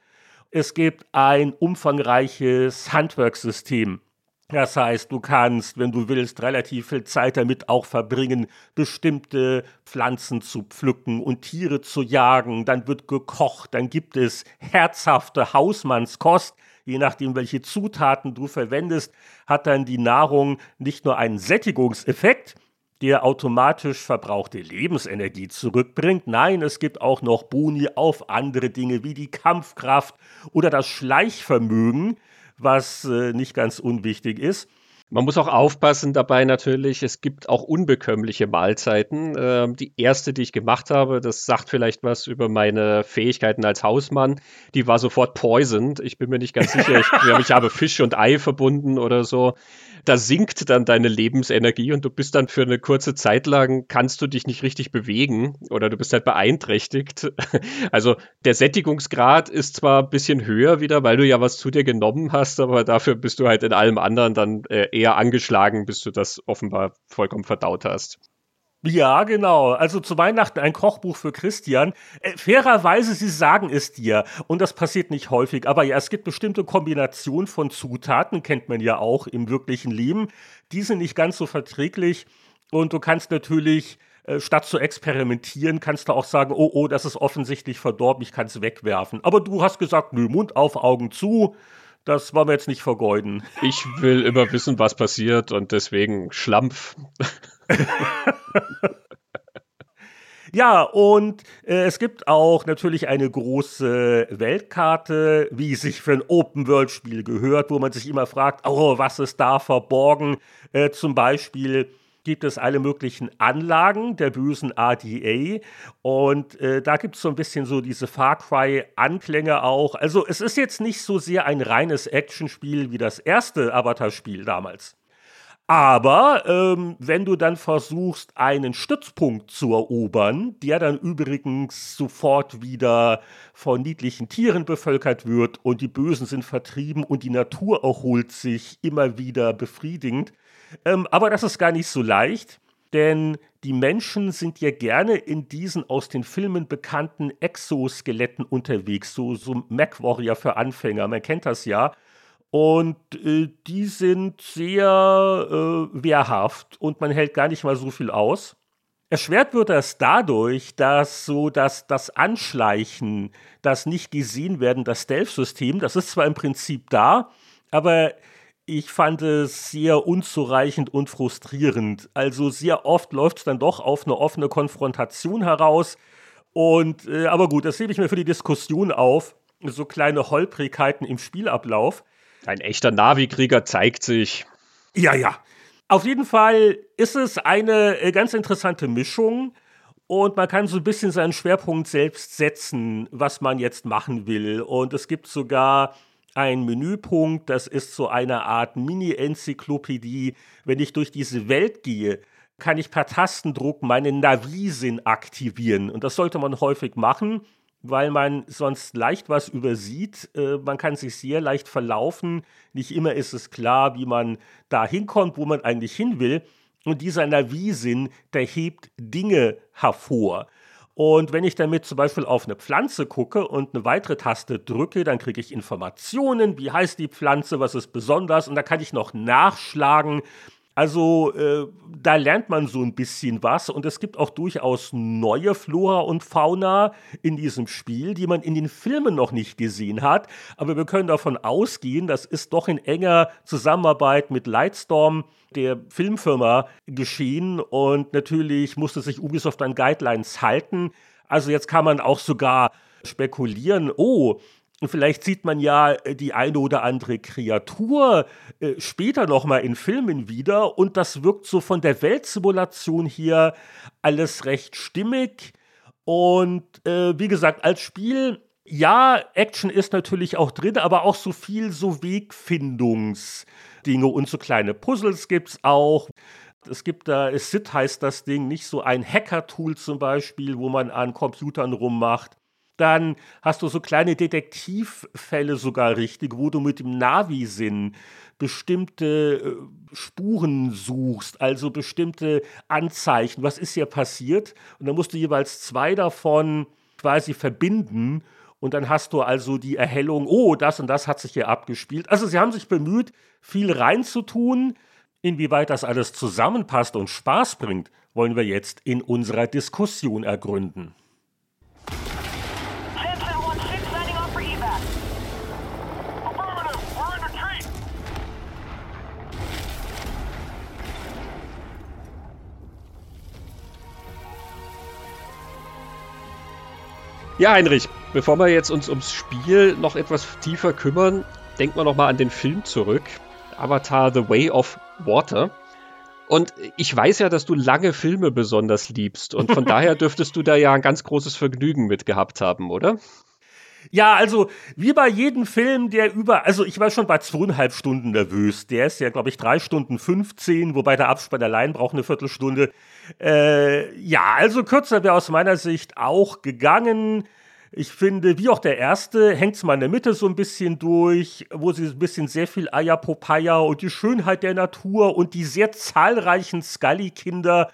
Es gibt ein umfangreiches Handwerkssystem. Das heißt, du kannst, wenn du willst, relativ viel Zeit damit auch verbringen, bestimmte Pflanzen zu pflücken und Tiere zu jagen. Dann wird gekocht, dann gibt es herzhafte Hausmannskost. Je nachdem, welche Zutaten du verwendest, hat dann die Nahrung nicht nur einen Sättigungseffekt, der automatisch verbrauchte Lebensenergie zurückbringt. Nein, es gibt auch noch Boni auf andere Dinge wie die Kampfkraft oder das Schleichvermögen, was äh, nicht ganz unwichtig ist. Man muss auch aufpassen dabei natürlich, es gibt auch unbekömmliche Mahlzeiten. Ähm, die erste, die ich gemacht habe, das sagt vielleicht was über meine Fähigkeiten als Hausmann, die war sofort poisoned. Ich bin mir nicht ganz sicher, ich, [laughs] ich habe Fisch und Ei verbunden oder so da sinkt dann deine Lebensenergie und du bist dann für eine kurze Zeit lang, kannst du dich nicht richtig bewegen oder du bist halt beeinträchtigt. [laughs] Also der Sättigungsgrad ist zwar ein bisschen höher wieder, weil du ja was zu dir genommen hast, aber dafür bist du halt in allem anderen dann äh, eher angeschlagen, bis du das offenbar vollkommen verdaut hast. Ja, genau. Also zu Weihnachten ein Kochbuch für Christian. Äh, fairerweise, sie sagen es dir. Und das passiert nicht häufig. Aber ja, es gibt bestimmte Kombinationen von Zutaten, kennt man ja auch im wirklichen Leben. Die sind nicht ganz so verträglich. Und du kannst natürlich, äh, statt zu experimentieren, kannst du auch sagen, oh, oh, das ist offensichtlich verdorben, ich kann es wegwerfen. Aber du hast gesagt, nö, Mund auf, Augen zu. Das wollen wir jetzt nicht vergeuden. Ich will immer wissen, was passiert und deswegen Schlampf. [laughs] Ja, und äh, es gibt auch natürlich eine große Weltkarte, wie sich für ein Open-World-Spiel gehört, wo man sich immer fragt, oh, was ist da verborgen? Äh, zum Beispiel gibt es alle möglichen Anlagen der bösen RDA und äh, da gibt es so ein bisschen so diese Far Cry-Anklänge auch. Also es ist jetzt nicht so sehr ein reines Actionspiel wie das erste Avatar-Spiel damals. Aber ähm, wenn du dann versuchst, einen Stützpunkt zu erobern, der dann übrigens sofort wieder von niedlichen Tieren bevölkert wird und die Bösen sind vertrieben und die Natur erholt sich immer wieder befriedigend. Ähm, aber das ist gar nicht so leicht, denn die Menschen sind ja gerne in diesen aus den Filmen bekannten Exoskeletten unterwegs, so, so Mac Warrior für Anfänger, man kennt das ja. Und äh, die sind sehr äh, wehrhaft und man hält gar nicht mal so viel aus. Erschwert wird das dadurch, dass so dass das Anschleichen, das nicht gesehen werden, das Stealth-System, das ist zwar im Prinzip da, aber ich fand es sehr unzureichend und frustrierend. Also sehr oft läuft es dann doch auf eine offene Konfrontation heraus. Und äh, aber gut, das hebe ich mir für die Diskussion auf. So kleine Holprigkeiten im Spielablauf. Ein echter Navi-Krieger zeigt sich. Ja, ja. Auf jeden Fall ist es eine äh, ganz interessante Mischung und man kann so ein bisschen seinen Schwerpunkt selbst setzen, was man jetzt machen will. Und es gibt sogar einen Menüpunkt, das ist so eine Art Mini-Enzyklopädie. Wenn ich durch diese Welt gehe, kann ich per Tastendruck meinen Navi-Sinn aktivieren. Und das sollte man häufig machen, weil man sonst leicht was übersieht. Äh, man kann sich sehr leicht verlaufen. Nicht immer ist es klar, wie man da hinkommt, wo man eigentlich hin will. Und dieser Navi-Sinn, der hebt Dinge hervor. Und wenn ich damit zum Beispiel auf eine Pflanze gucke und eine weitere Taste drücke, dann kriege ich Informationen, wie heißt die Pflanze, was ist besonders. Und da kann ich noch nachschlagen, also äh, da lernt man so ein bisschen was und es gibt auch durchaus neue Flora und Fauna in diesem Spiel, die man in den Filmen noch nicht gesehen hat. Aber wir können davon ausgehen, das ist doch in enger Zusammenarbeit mit Lightstorm, der Filmfirma, geschehen und natürlich musste sich Ubisoft an Guidelines halten. Also jetzt kann man auch sogar spekulieren, oh, vielleicht sieht man ja äh, die eine oder andere Kreatur äh, später nochmal in Filmen wieder und das wirkt so von der Weltsimulation hier alles recht stimmig. Und äh, wie gesagt, als Spiel Ja, Action ist natürlich auch drin, aber auch so viel so Wegfindungsdinge und so kleine Puzzles gibt es auch. Es gibt da, SIT heißt das Ding, nicht so ein Hacker-Tool zum Beispiel, wo man an Computern rummacht. Dann hast du so kleine Detektivfälle sogar richtig, wo du mit dem Navi-Sinn bestimmte äh, Spuren suchst, also bestimmte Anzeichen. Was ist hier passiert? Und dann musst du jeweils zwei davon quasi verbinden. Und dann hast du also die Erhellung, oh, das und das hat sich hier abgespielt. Also sie haben sich bemüht, viel reinzutun. Inwieweit das alles zusammenpasst und Spaß bringt, wollen wir jetzt in unserer Diskussion ergründen. Ja, Heinrich, bevor wir jetzt uns ums Spiel noch etwas tiefer kümmern, denken wir nochmal an den Film zurück. Avatar The Way of Water. Und ich weiß ja, dass du lange Filme besonders liebst. Und von [laughs] daher dürftest du da ja ein ganz großes Vergnügen mit gehabt haben, oder? Ja, also wie bei jedem Film, der über, also ich war schon bei zweieinhalb Stunden nervös. Der ist ja, glaube ich, drei Stunden 15, wobei der Abspann allein braucht eine Viertelstunde. Äh, ja, also kürzer wäre aus meiner Sicht auch gegangen. Ich finde, wie auch der erste, hängt es mal in der Mitte so ein bisschen durch, wo sie ein bisschen sehr viel Ayapopaya und die Schönheit der Natur und die sehr zahlreichen Scully-Kinder,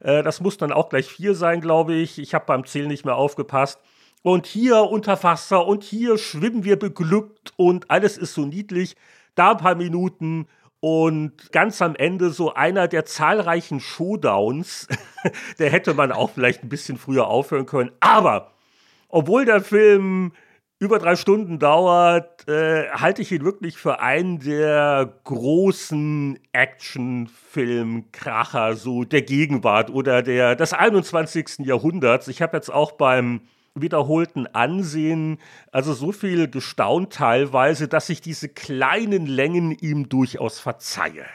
äh, das muss dann auch gleich vier sein, glaube ich. Ich habe beim Zählen nicht mehr aufgepasst. Und hier unter Wasser und hier schwimmen wir beglückt und alles ist so niedlich. Da ein paar Minuten und ganz am Ende so einer der zahlreichen Showdowns. [laughs] der hätte man auch vielleicht ein bisschen früher aufhören können. Aber obwohl der Film über drei Stunden dauert, äh, halte ich ihn wirklich für einen der großen Actionfilm-Kracher so der Gegenwart oder der des 21. Jahrhunderts. Ich habe jetzt auch beim wiederholten Ansehen, also so viel gestaunt teilweise, dass ich diese kleinen Längen ihm durchaus verzeihe.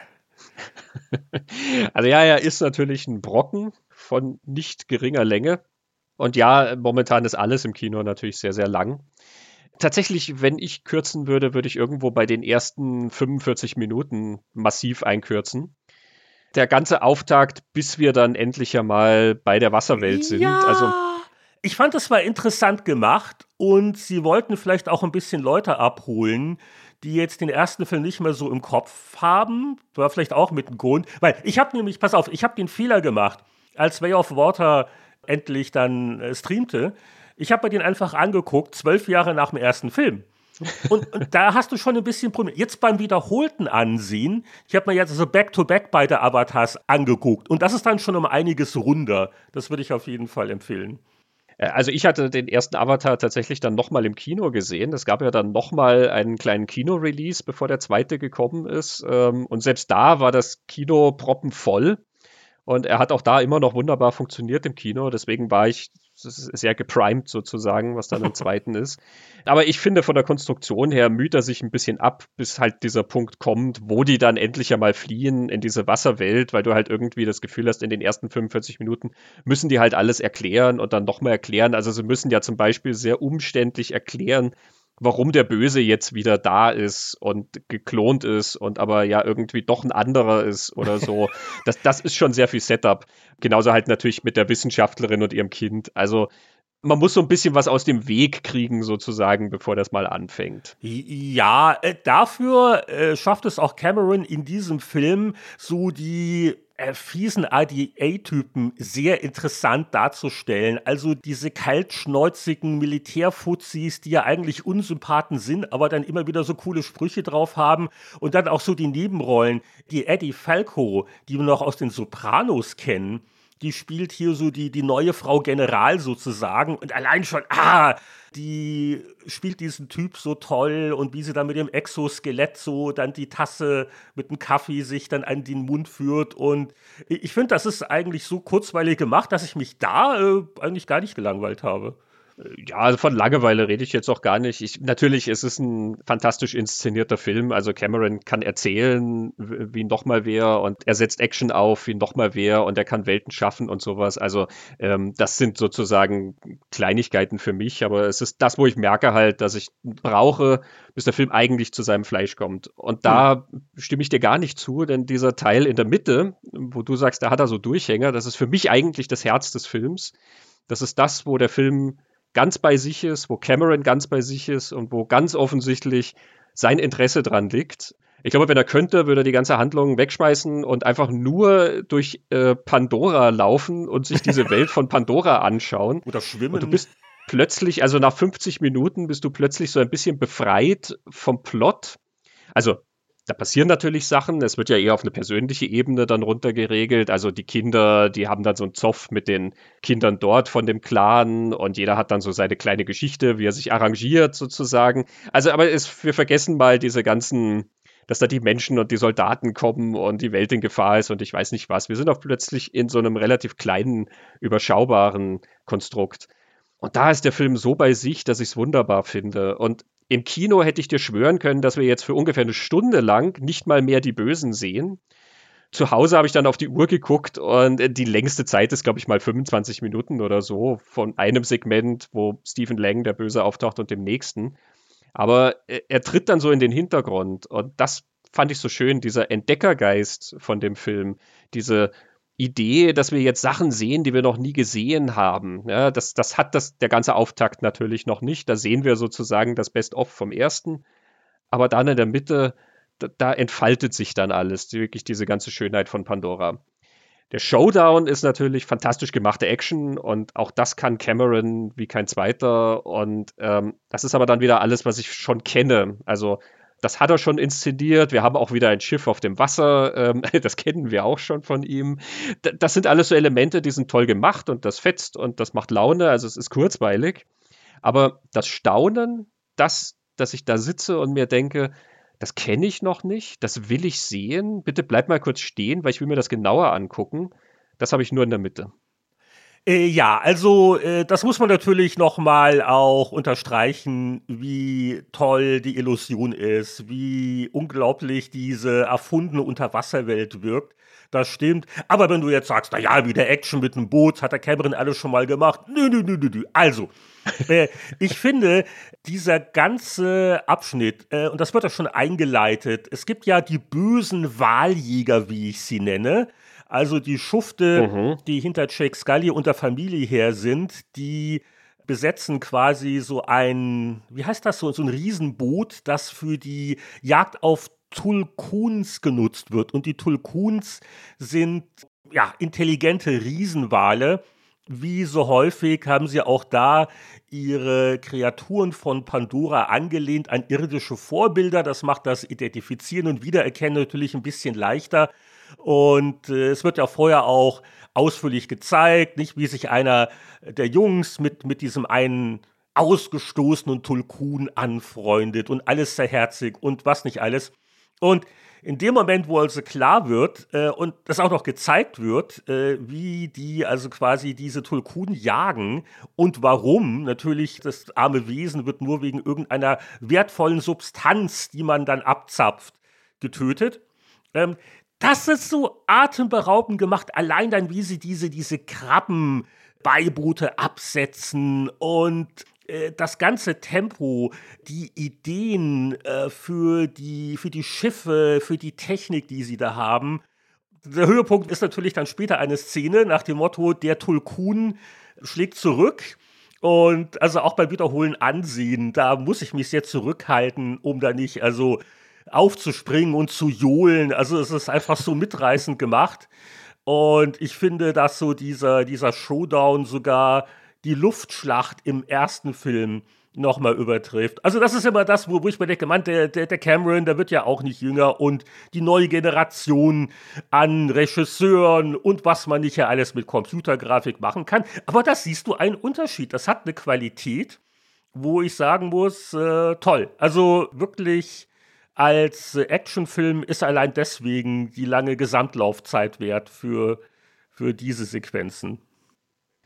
Also ja, er ist natürlich ein Brocken von nicht geringer Länge. Und ja, momentan ist alles im Kino natürlich sehr, sehr lang. Tatsächlich, wenn ich kürzen würde, würde ich irgendwo bei den ersten 45 Minuten massiv einkürzen. Der ganze Auftakt, bis wir dann endlich ja mal bei der Wasserwelt sind. Ja. Also ich fand es war interessant gemacht und sie wollten vielleicht auch ein bisschen Leute abholen, die jetzt den ersten Film nicht mehr so im Kopf haben. War vielleicht auch mit dem Grund. Weil ich habe nämlich, pass auf, ich habe den Fehler gemacht, als Way of Water endlich dann äh, streamte. Ich habe mir den einfach angeguckt, zwölf Jahre nach dem ersten Film. Und, und, da hast du schon ein bisschen Probleme. Jetzt beim wiederholten Ansehen, ich habe mir jetzt so Back-to-Back beide Avatars angeguckt. Und das ist dann schon um einiges runder. Das würde ich auf jeden Fall empfehlen. Äh, also ich hatte den ersten Avatar tatsächlich dann nochmal im Kino gesehen. Es gab ja dann nochmal einen kleinen Kino-Release, bevor der zweite gekommen ist. Ähm, und selbst da war das Kino proppenvoll. Und er hat auch da immer noch wunderbar funktioniert im Kino. Deswegen war ich sehr geprimed sozusagen, was dann im [laughs] zweiten ist. Aber ich finde, von der Konstruktion her müht er sich ein bisschen ab, bis halt dieser Punkt kommt, wo die dann endlich einmal fliehen in diese Wasserwelt, weil du halt irgendwie das Gefühl hast, in den ersten 45 Minuten müssen die halt alles erklären und dann nochmal erklären. Also sie müssen ja zum Beispiel sehr umständlich erklären, warum der Böse jetzt wieder da ist und geklont ist und aber ja irgendwie doch ein anderer ist oder so. [laughs] Das, das ist schon sehr viel Setup. Genauso halt natürlich mit der Wissenschaftlerin und ihrem Kind. Also man muss so ein bisschen was aus dem Weg kriegen, sozusagen, bevor das mal anfängt. Ja, äh, dafür äh, schafft es auch Cameron in diesem Film so die äh, fiesen IDA-Typen sehr interessant darzustellen. Also diese kaltschnäuzigen Militärfuzis, die ja eigentlich Unsympathen sind, aber dann immer wieder so coole Sprüche drauf haben. Und dann auch so die Nebenrollen, die Eddie Falco, die wir noch aus den Sopranos kennen die spielt hier so die, die neue Frau General sozusagen. Und allein schon, ah, die spielt diesen Typ so toll und wie sie dann mit dem Exoskelett so dann die Tasse mit dem Kaffee sich dann an den Mund führt. Und ich finde, das ist eigentlich so kurzweilig gemacht, dass ich mich da äh, eigentlich gar nicht gelangweilt habe. Ja, also von Langeweile rede ich jetzt auch gar nicht. Ich, natürlich ist es ein fantastisch inszenierter Film. Also Cameron kann erzählen, wie nochmal wer und er setzt Action auf, wie nochmal wer und er kann Welten schaffen und sowas. Also ähm, das sind sozusagen Kleinigkeiten für mich, aber es ist das, wo ich merke halt, dass ich brauche, bis der Film eigentlich zu seinem Fleisch kommt. Und da hm. stimme ich dir gar nicht zu, denn dieser Teil in der Mitte, wo du sagst, da hat er so Durchhänger, das ist für mich eigentlich das Herz des Films. Das ist das, wo der Film ganz bei sich ist, wo Cameron ganz bei sich ist und wo ganz offensichtlich sein Interesse dran liegt. Ich glaube, wenn er könnte, würde er die ganze Handlung wegschmeißen und einfach nur durch äh, Pandora laufen und sich diese [laughs] Welt von Pandora anschauen. Oder schwimmen. Und du bist plötzlich, also nach 50 Minuten bist du plötzlich so ein bisschen befreit vom Plot. Also da passieren natürlich Sachen. Es wird ja eher auf eine persönliche Ebene dann runtergeregelt. Also die Kinder, die haben dann so einen Zoff mit den Kindern dort von dem Clan und jeder hat dann so seine kleine Geschichte, wie er sich arrangiert sozusagen. Also, aber es, wir vergessen mal diese ganzen, dass da die Menschen und die Soldaten kommen und die Welt in Gefahr ist und ich weiß nicht was. Wir sind auch plötzlich in so einem relativ kleinen, überschaubaren Konstrukt. Und da ist der Film so bei sich, dass ich es wunderbar finde. Und im Kino hätte ich dir schwören können, dass wir jetzt für ungefähr eine Stunde lang nicht mal mehr die Bösen sehen. Zu Hause habe ich dann auf die Uhr geguckt und die längste Zeit ist, glaube ich, mal 25 Minuten oder so von einem Segment, wo Stephen Lang, der Böse, auftaucht und dem nächsten. Aber er tritt dann so in den Hintergrund und das fand ich so schön, dieser Entdeckergeist von dem Film, diese Idee, dass wir jetzt Sachen sehen, die wir noch nie gesehen haben. Ja, das, das hat das, der ganze Auftakt natürlich noch nicht. Da sehen wir sozusagen das Best-of vom ersten. Aber dann in der Mitte, da, da entfaltet sich dann alles, wirklich diese ganze Schönheit von Pandora. Der Showdown ist natürlich fantastisch gemachte Action und auch das kann Cameron wie kein zweiter. Und ähm, das ist aber dann wieder alles, was ich schon kenne. Also das hat er schon inszeniert. Wir haben auch wieder ein Schiff auf dem Wasser. Ähm, [laughs] das kennen wir auch schon von ihm. Das sind alles so Elemente, die sind toll gemacht und das fetzt und das macht Laune. Also es ist kurzweilig. Aber das Staunen, das, dass ich da sitze und mir denke, das kenne ich noch nicht, das will ich sehen. Bitte bleib mal kurz stehen, weil ich will mir das genauer angucken. Das habe ich nur in der Mitte. Äh, ja, also äh, das muss man natürlich nochmal auch unterstreichen, wie toll die Illusion ist, wie unglaublich diese erfundene Unterwasserwelt wirkt. Das stimmt. Aber wenn du jetzt sagst, na ja, wie der Action mit einem Boot, hat der Cameron alles schon mal gemacht. Nö, nö, nö, nö, nö. Also, [laughs] äh, ich finde, dieser ganze Abschnitt, äh, und das wird ja schon eingeleitet, es gibt ja die bösen Wahljäger, wie ich sie nenne. Also die Schufte, mhm. die hinter Jake Scully und der Familie her sind, die besetzen quasi so ein, wie heißt das so, so ein Riesenboot, das für die Jagd auf Tulkuns genutzt wird. Und die Tulkuns sind ja intelligente Riesenwale. Wie so häufig haben sie auch da ihre Kreaturen von Pandora angelehnt an irdische Vorbilder. Das macht das Identifizieren und Wiedererkennen natürlich ein bisschen leichter. Und äh, es wird ja vorher auch ausführlich gezeigt, nicht wie sich einer der Jungs mit, mit diesem einen ausgestoßenen Tulkun anfreundet und alles sehr herzig und was nicht alles. Und in dem Moment, wo also klar wird äh, und das auch noch gezeigt wird, äh, wie die also quasi diese Tulkun jagen und warum, natürlich das arme Wesen wird nur wegen irgendeiner wertvollen Substanz, die man dann abzapft, getötet. Ähm, das ist so atemberaubend gemacht, allein dann, wie sie diese, diese Krabbenbeiboote absetzen und äh, das ganze Tempo, die Ideen äh, für, die, für die Schiffe, für die Technik, die sie da haben. Der Höhepunkt ist natürlich dann später eine Szene nach dem Motto, der Tulkun schlägt zurück. Und also auch beim Wiederholen ansehen, da muss ich mich sehr zurückhalten, um da nicht, also aufzuspringen und zu johlen. Also es ist einfach so mitreißend gemacht. Und ich finde, dass so dieser, dieser Showdown sogar die Luftschlacht im ersten Film nochmal übertrifft. Also das ist immer das, wo, wo ich mir denke, Mann, der, der, der Cameron, der wird ja auch nicht jünger und die neue Generation an Regisseuren und was man nicht ja alles mit Computergrafik machen kann. Aber da siehst du einen Unterschied. Das hat eine Qualität, wo ich sagen muss, äh, toll. Also wirklich als Actionfilm ist allein deswegen die lange Gesamtlaufzeit wert für, für diese Sequenzen.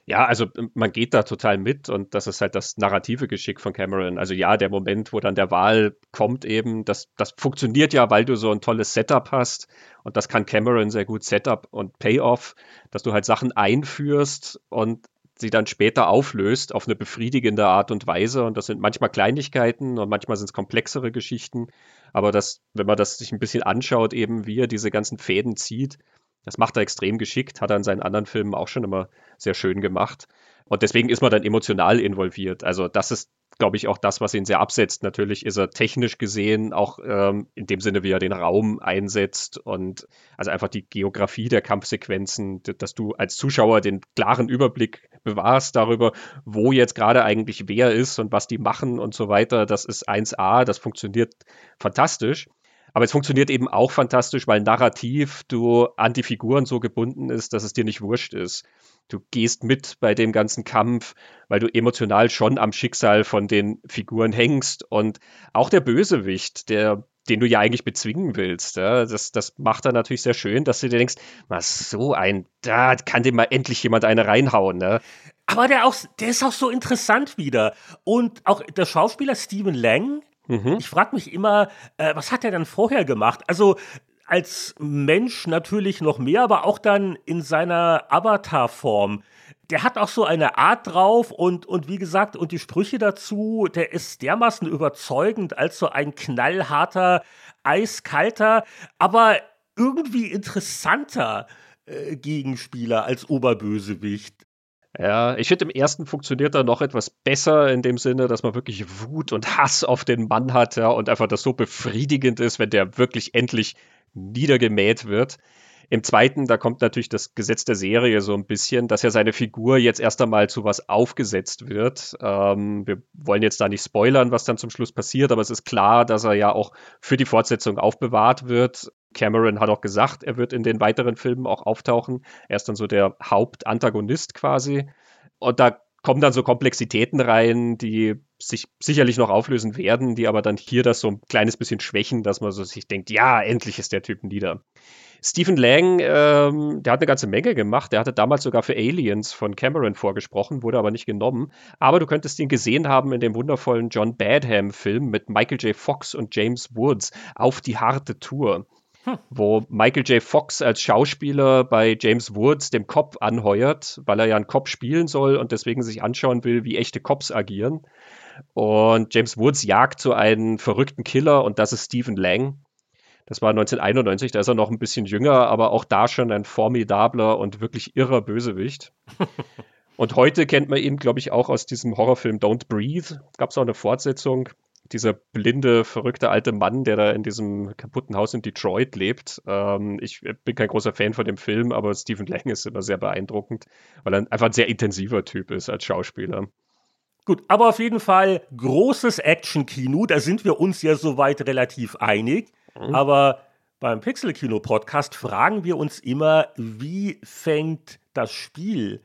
Ja, also man geht da total mit und das ist halt das narrative Geschick von Cameron. Also ja, der Moment, wo dann der Wahl kommt eben, das, das funktioniert ja, weil du so ein tolles Setup hast und das kann Cameron sehr gut Setup und Payoff, dass du halt Sachen einführst und sie dann später auflöst auf eine befriedigende Art und Weise. Und das sind manchmal Kleinigkeiten und manchmal sind es komplexere Geschichten. Aber das, wenn man das sich ein bisschen anschaut, eben wie er diese ganzen Fäden zieht, das macht er extrem geschickt, hat er in seinen anderen Filmen auch schon immer sehr schön gemacht. Und deswegen ist man dann emotional involviert. Also das ist, glaube ich, auch das, was ihn sehr absetzt. Natürlich ist er technisch gesehen auch ähm, in dem Sinne, wie er den Raum einsetzt und also einfach die Geografie der Kampfsequenzen, dass du als Zuschauer den klaren Überblick bewahrst darüber, wo jetzt gerade eigentlich wer ist und was die machen und so weiter. Das ist 1A, das funktioniert fantastisch. Aber es funktioniert eben auch fantastisch, weil narrativ du an die Figuren so gebunden ist, dass es dir nicht wurscht ist. Du gehst mit bei dem ganzen Kampf, weil du emotional schon am Schicksal von den Figuren hängst. Und auch der Bösewicht, der den du ja eigentlich bezwingen willst. Ja, das, das macht er natürlich sehr schön, dass du dir denkst, was so ein, da kann dem mal endlich jemand eine reinhauen. Ne? Aber der, auch, der ist auch so interessant wieder. Und auch der Schauspieler Stephen Lang, Mhm. Ich frage mich immer, äh, was hat er dann vorher gemacht? Also als Mensch natürlich noch mehr, aber auch dann in seiner Avatar-Form. Der hat auch so eine Art drauf und, und wie gesagt, und die Sprüche dazu, der ist dermaßen überzeugend als so ein knallharter, eiskalter, aber irgendwie interessanter äh, Gegenspieler als Oberbösewicht. Ja, ich finde, im ersten funktioniert er noch etwas besser in dem Sinne, dass man wirklich Wut und Hass auf den Mann hat, ja, und einfach das so befriedigend ist, wenn der wirklich endlich niedergemäht wird. Im zweiten, da kommt natürlich das Gesetz der Serie so ein bisschen, dass ja seine Figur jetzt erst einmal zu was aufgesetzt wird. Ähm, wir wollen jetzt da nicht spoilern, was dann zum Schluss passiert, aber es ist klar, dass er ja auch für die Fortsetzung aufbewahrt wird. Cameron hat auch gesagt, er wird in den weiteren Filmen auch auftauchen. Er ist dann so der Hauptantagonist quasi. Und da kommen dann so Komplexitäten rein, die sich sicherlich noch auflösen werden, die aber dann hier das so ein kleines bisschen schwächen, dass man so sich denkt, ja, endlich ist der Typ nieder. Stephen Lang, ähm, der hat eine ganze Menge gemacht. Der hatte damals sogar für Aliens von Cameron vorgesprochen, wurde aber nicht genommen. Aber du könntest ihn gesehen haben in dem wundervollen John Badham-Film mit Michael J. Fox und James Woods auf die harte Tour. Wo Michael J. Fox als Schauspieler bei James Woods dem Cop anheuert, weil er ja einen Cop spielen soll und deswegen sich anschauen will, wie echte Cops agieren. Und James Woods jagt so einen verrückten Killer und das ist Stephen Lang. Das war 1991, da ist er noch ein bisschen jünger, aber auch da schon ein formidabler und wirklich irrer Bösewicht. [laughs] und heute kennt man ihn, glaube ich, auch aus diesem Horrorfilm Don't Breathe. Gab es auch eine Fortsetzung dieser blinde, verrückte alte Mann, der da in diesem kaputten Haus in Detroit lebt. Ähm, ich bin kein großer Fan von dem Film, aber Stephen Lang ist immer sehr beeindruckend, weil er einfach ein sehr intensiver Typ ist als Schauspieler. Gut, aber auf jeden Fall großes Action-Kino, da sind wir uns ja soweit relativ einig. Mhm. Aber beim Pixel-Kino-Podcast fragen wir uns immer, wie fängt das Spiel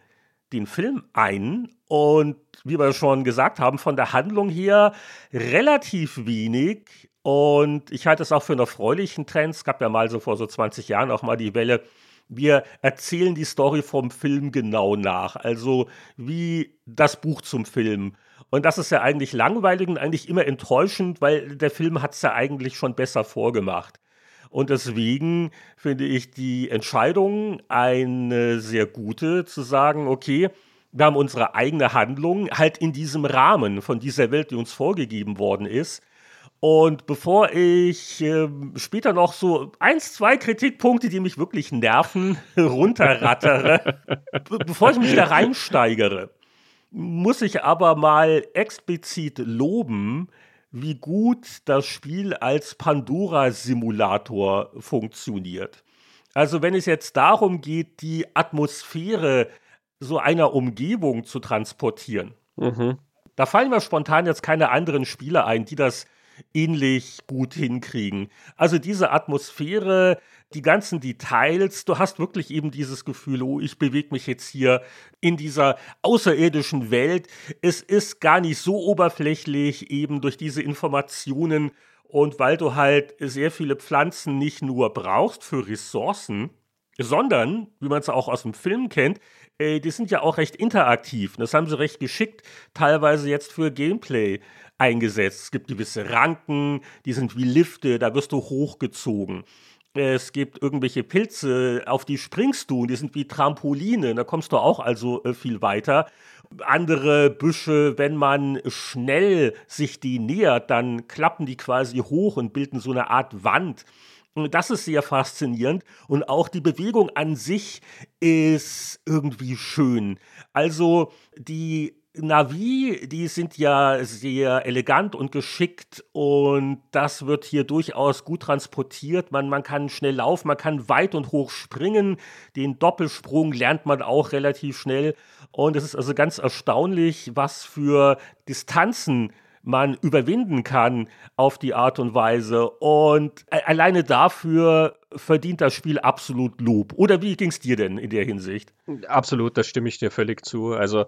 den Film ein und wie wir schon gesagt haben, von der Handlung her relativ wenig. Und ich halte es auch für einen erfreulichen Trend. Es gab ja mal so vor so 20 Jahren auch mal die Welle, wir erzählen die Story vom Film genau nach. Also wie das Buch zum Film. Und das ist ja eigentlich langweilig und eigentlich immer enttäuschend, weil der Film hat es ja eigentlich schon besser vorgemacht. Und deswegen finde ich die Entscheidung eine sehr gute, zu sagen, okay, wir haben unsere eigene Handlung halt in diesem Rahmen von dieser Welt, die uns vorgegeben worden ist. Und bevor ich äh, später noch so eins, zwei Kritikpunkte, die mich wirklich nerven, [laughs] runterrattere, bevor ich mich da reinsteigere, muss ich aber mal explizit loben, wie gut das Spiel als Pandora-Simulator funktioniert. Also wenn es jetzt darum geht, die Atmosphäre so einer Umgebung zu transportieren, mhm. da fallen mir spontan jetzt keine anderen Spiele ein, die das ähnlich gut hinkriegen. Also diese Atmosphäre, die ganzen Details, du hast wirklich eben dieses Gefühl, oh, ich bewege mich jetzt hier in dieser außerirdischen Welt. Es ist gar nicht so oberflächlich eben durch diese Informationen und weil du halt sehr viele Pflanzen nicht nur brauchst für Ressourcen, sondern, wie man es auch aus dem Film kennt, äh, die sind ja auch recht interaktiv. Das haben sie recht geschickt, teilweise jetzt für Gameplay eingesetzt. Es gibt gewisse Ranken, die sind wie Lifte, da wirst du hochgezogen. Es gibt irgendwelche Pilze, auf die springst du, und die sind wie Trampoline, da kommst du auch also äh, viel weiter. Andere Büsche, wenn man schnell sich die nähert, dann klappen die quasi hoch und bilden so eine Art Wand. Das ist sehr faszinierend und auch die Bewegung an sich ist irgendwie schön. Also die Navi, die sind ja sehr elegant und geschickt und das wird hier durchaus gut transportiert. Man, man kann schnell laufen, man kann weit und hoch springen. Den Doppelsprung lernt man auch relativ schnell. Und es ist also ganz erstaunlich, was für Distanzen man überwinden kann auf die Art und Weise. Und alleine dafür verdient das Spiel absolut Lob. Oder wie ging es dir denn in der Hinsicht? Absolut, da stimme ich dir völlig zu. Also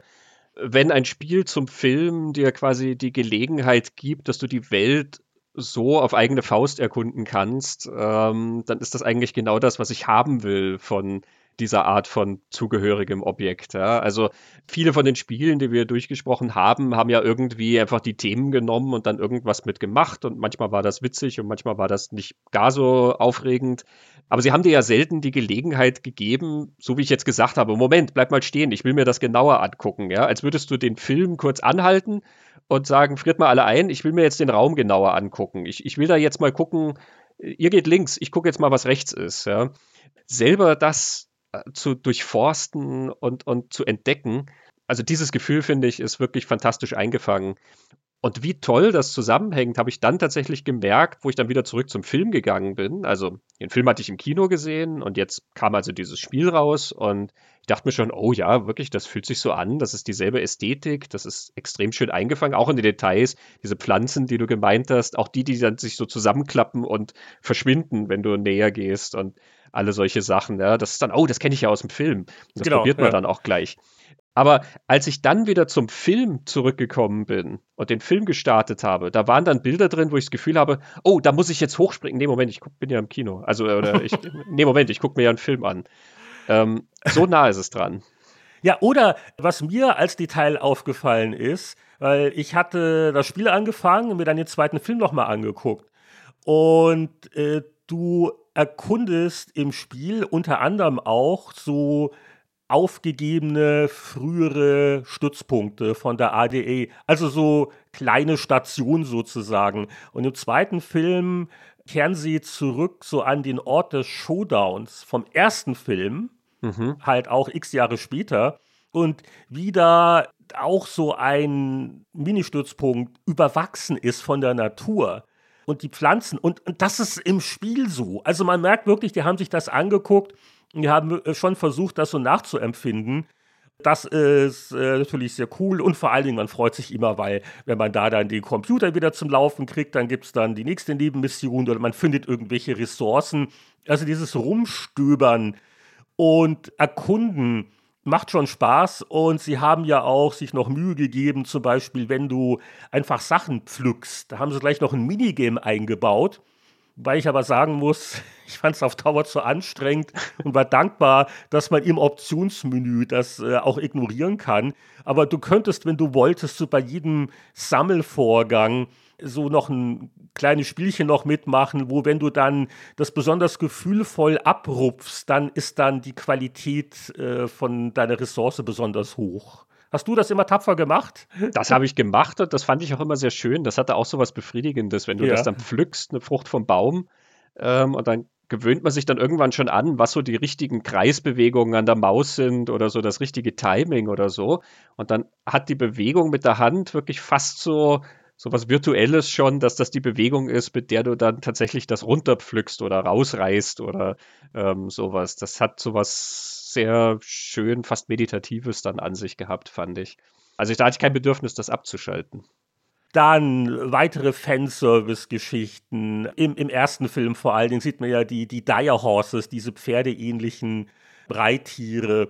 wenn ein Spiel zum Film dir quasi die Gelegenheit gibt, dass du die Welt so auf eigene Faust erkunden kannst, ähm, dann ist das eigentlich genau das, was ich haben will von dieser Art von zugehörigem Objekt. Ja. Also viele von den Spielen, die wir durchgesprochen haben, haben ja irgendwie einfach die Themen genommen und dann irgendwas mitgemacht und manchmal war das witzig und manchmal war das nicht gar so aufregend. Aber sie haben dir ja selten die Gelegenheit gegeben, so wie ich jetzt gesagt habe, Moment, bleib mal stehen, ich will mir das genauer angucken, ja, als würdest du den Film kurz anhalten und sagen, friert mal alle ein, ich will mir jetzt den Raum genauer angucken. Ich, ich will da jetzt mal gucken, ihr geht links, ich gucke jetzt mal, was rechts ist, ja. Selber das zu durchforsten und, und zu entdecken, also dieses Gefühl, finde ich, ist wirklich fantastisch eingefangen. Und wie toll das zusammenhängt, habe ich dann tatsächlich gemerkt, wo ich dann wieder zurück zum Film gegangen bin. Also den Film hatte ich im Kino gesehen und jetzt kam also dieses Spiel raus und ich dachte mir schon, oh ja, wirklich, das fühlt sich so an, das ist dieselbe Ästhetik, das ist extrem schön eingefangen, auch in den Details, diese Pflanzen, die du gemeint hast, auch die, die dann sich so zusammenklappen und verschwinden, wenn du näher gehst und alle solche Sachen. Ja, das ist dann, oh, das kenne ich ja aus dem Film. Das genau, probiert man ja. dann auch gleich. Aber als ich dann wieder zum Film zurückgekommen bin und den Film gestartet habe, da waren dann Bilder drin, wo ich das Gefühl habe, oh, da muss ich jetzt hochspringen. Nee, Moment, ich guck, bin ja im Kino. Also, oder ich, [laughs] nee, Moment, ich gucke mir ja einen Film an. Ähm, so nah ist es dran. Ja, oder was mir als Detail aufgefallen ist, weil ich hatte das Spiel angefangen und mir dann den zweiten Film nochmal angeguckt. Und äh, du erkundest im Spiel unter anderem auch so aufgegebene frühere Stützpunkte von der ADE, also so kleine Stationen sozusagen. Und im zweiten Film kehren sie zurück so an den Ort des Showdowns vom ersten Film, mhm. halt auch x Jahre später. Und wieder auch so ein Ministützpunkt überwachsen ist von der Natur und die Pflanzen. Und, und das ist im Spiel so. Also man merkt wirklich, die haben sich das angeguckt wir haben äh, schon versucht, das so nachzuempfinden. Das ist äh, natürlich sehr cool und vor allen Dingen, man freut sich immer, weil wenn man da dann den Computer wieder zum Laufen kriegt, dann gibt es dann die nächste Nebenmission oder man findet irgendwelche Ressourcen. Also dieses Rumstöbern und Erkunden macht schon Spaß und sie haben ja auch sich noch Mühe gegeben, zum Beispiel, wenn du einfach Sachen pflückst. Da haben sie gleich noch ein Minigame eingebaut weil ich aber sagen muss, [laughs] ich fand es auf Dauer zu anstrengend und war dankbar, dass man im Optionsmenü das äh, auch ignorieren kann. Aber du könntest, wenn du wolltest, so bei jedem Sammelvorgang so noch ein kleines Spielchen noch mitmachen, wo wenn du dann das besonders gefühlvoll abrupfst, dann ist dann die Qualität äh, von deiner Ressource besonders hoch. Hast du das immer tapfer gemacht? Das habe ich gemacht und das fand ich auch immer sehr schön. Das hatte auch so was Befriedigendes, wenn du ja. das dann pflückst, eine Frucht vom Baum ähm, und dann gewöhnt man sich dann irgendwann schon an, was so die richtigen Kreisbewegungen an der Maus sind oder so das richtige Timing oder so. Und dann hat die Bewegung mit der Hand wirklich fast so so was Virtuelles schon, dass das die Bewegung ist, mit der du dann tatsächlich das runterpflückst oder rausreißt oder ähm, sowas. Das hat sowas sehr schön, fast meditatives dann an sich gehabt, fand ich. Also da hatte ich kein Bedürfnis, das abzuschalten. Dann weitere Fanservice-Geschichten. Im, Im ersten Film vor allen Dingen sieht man ja die, die Dire Horses, diese pferdeähnlichen Breittiere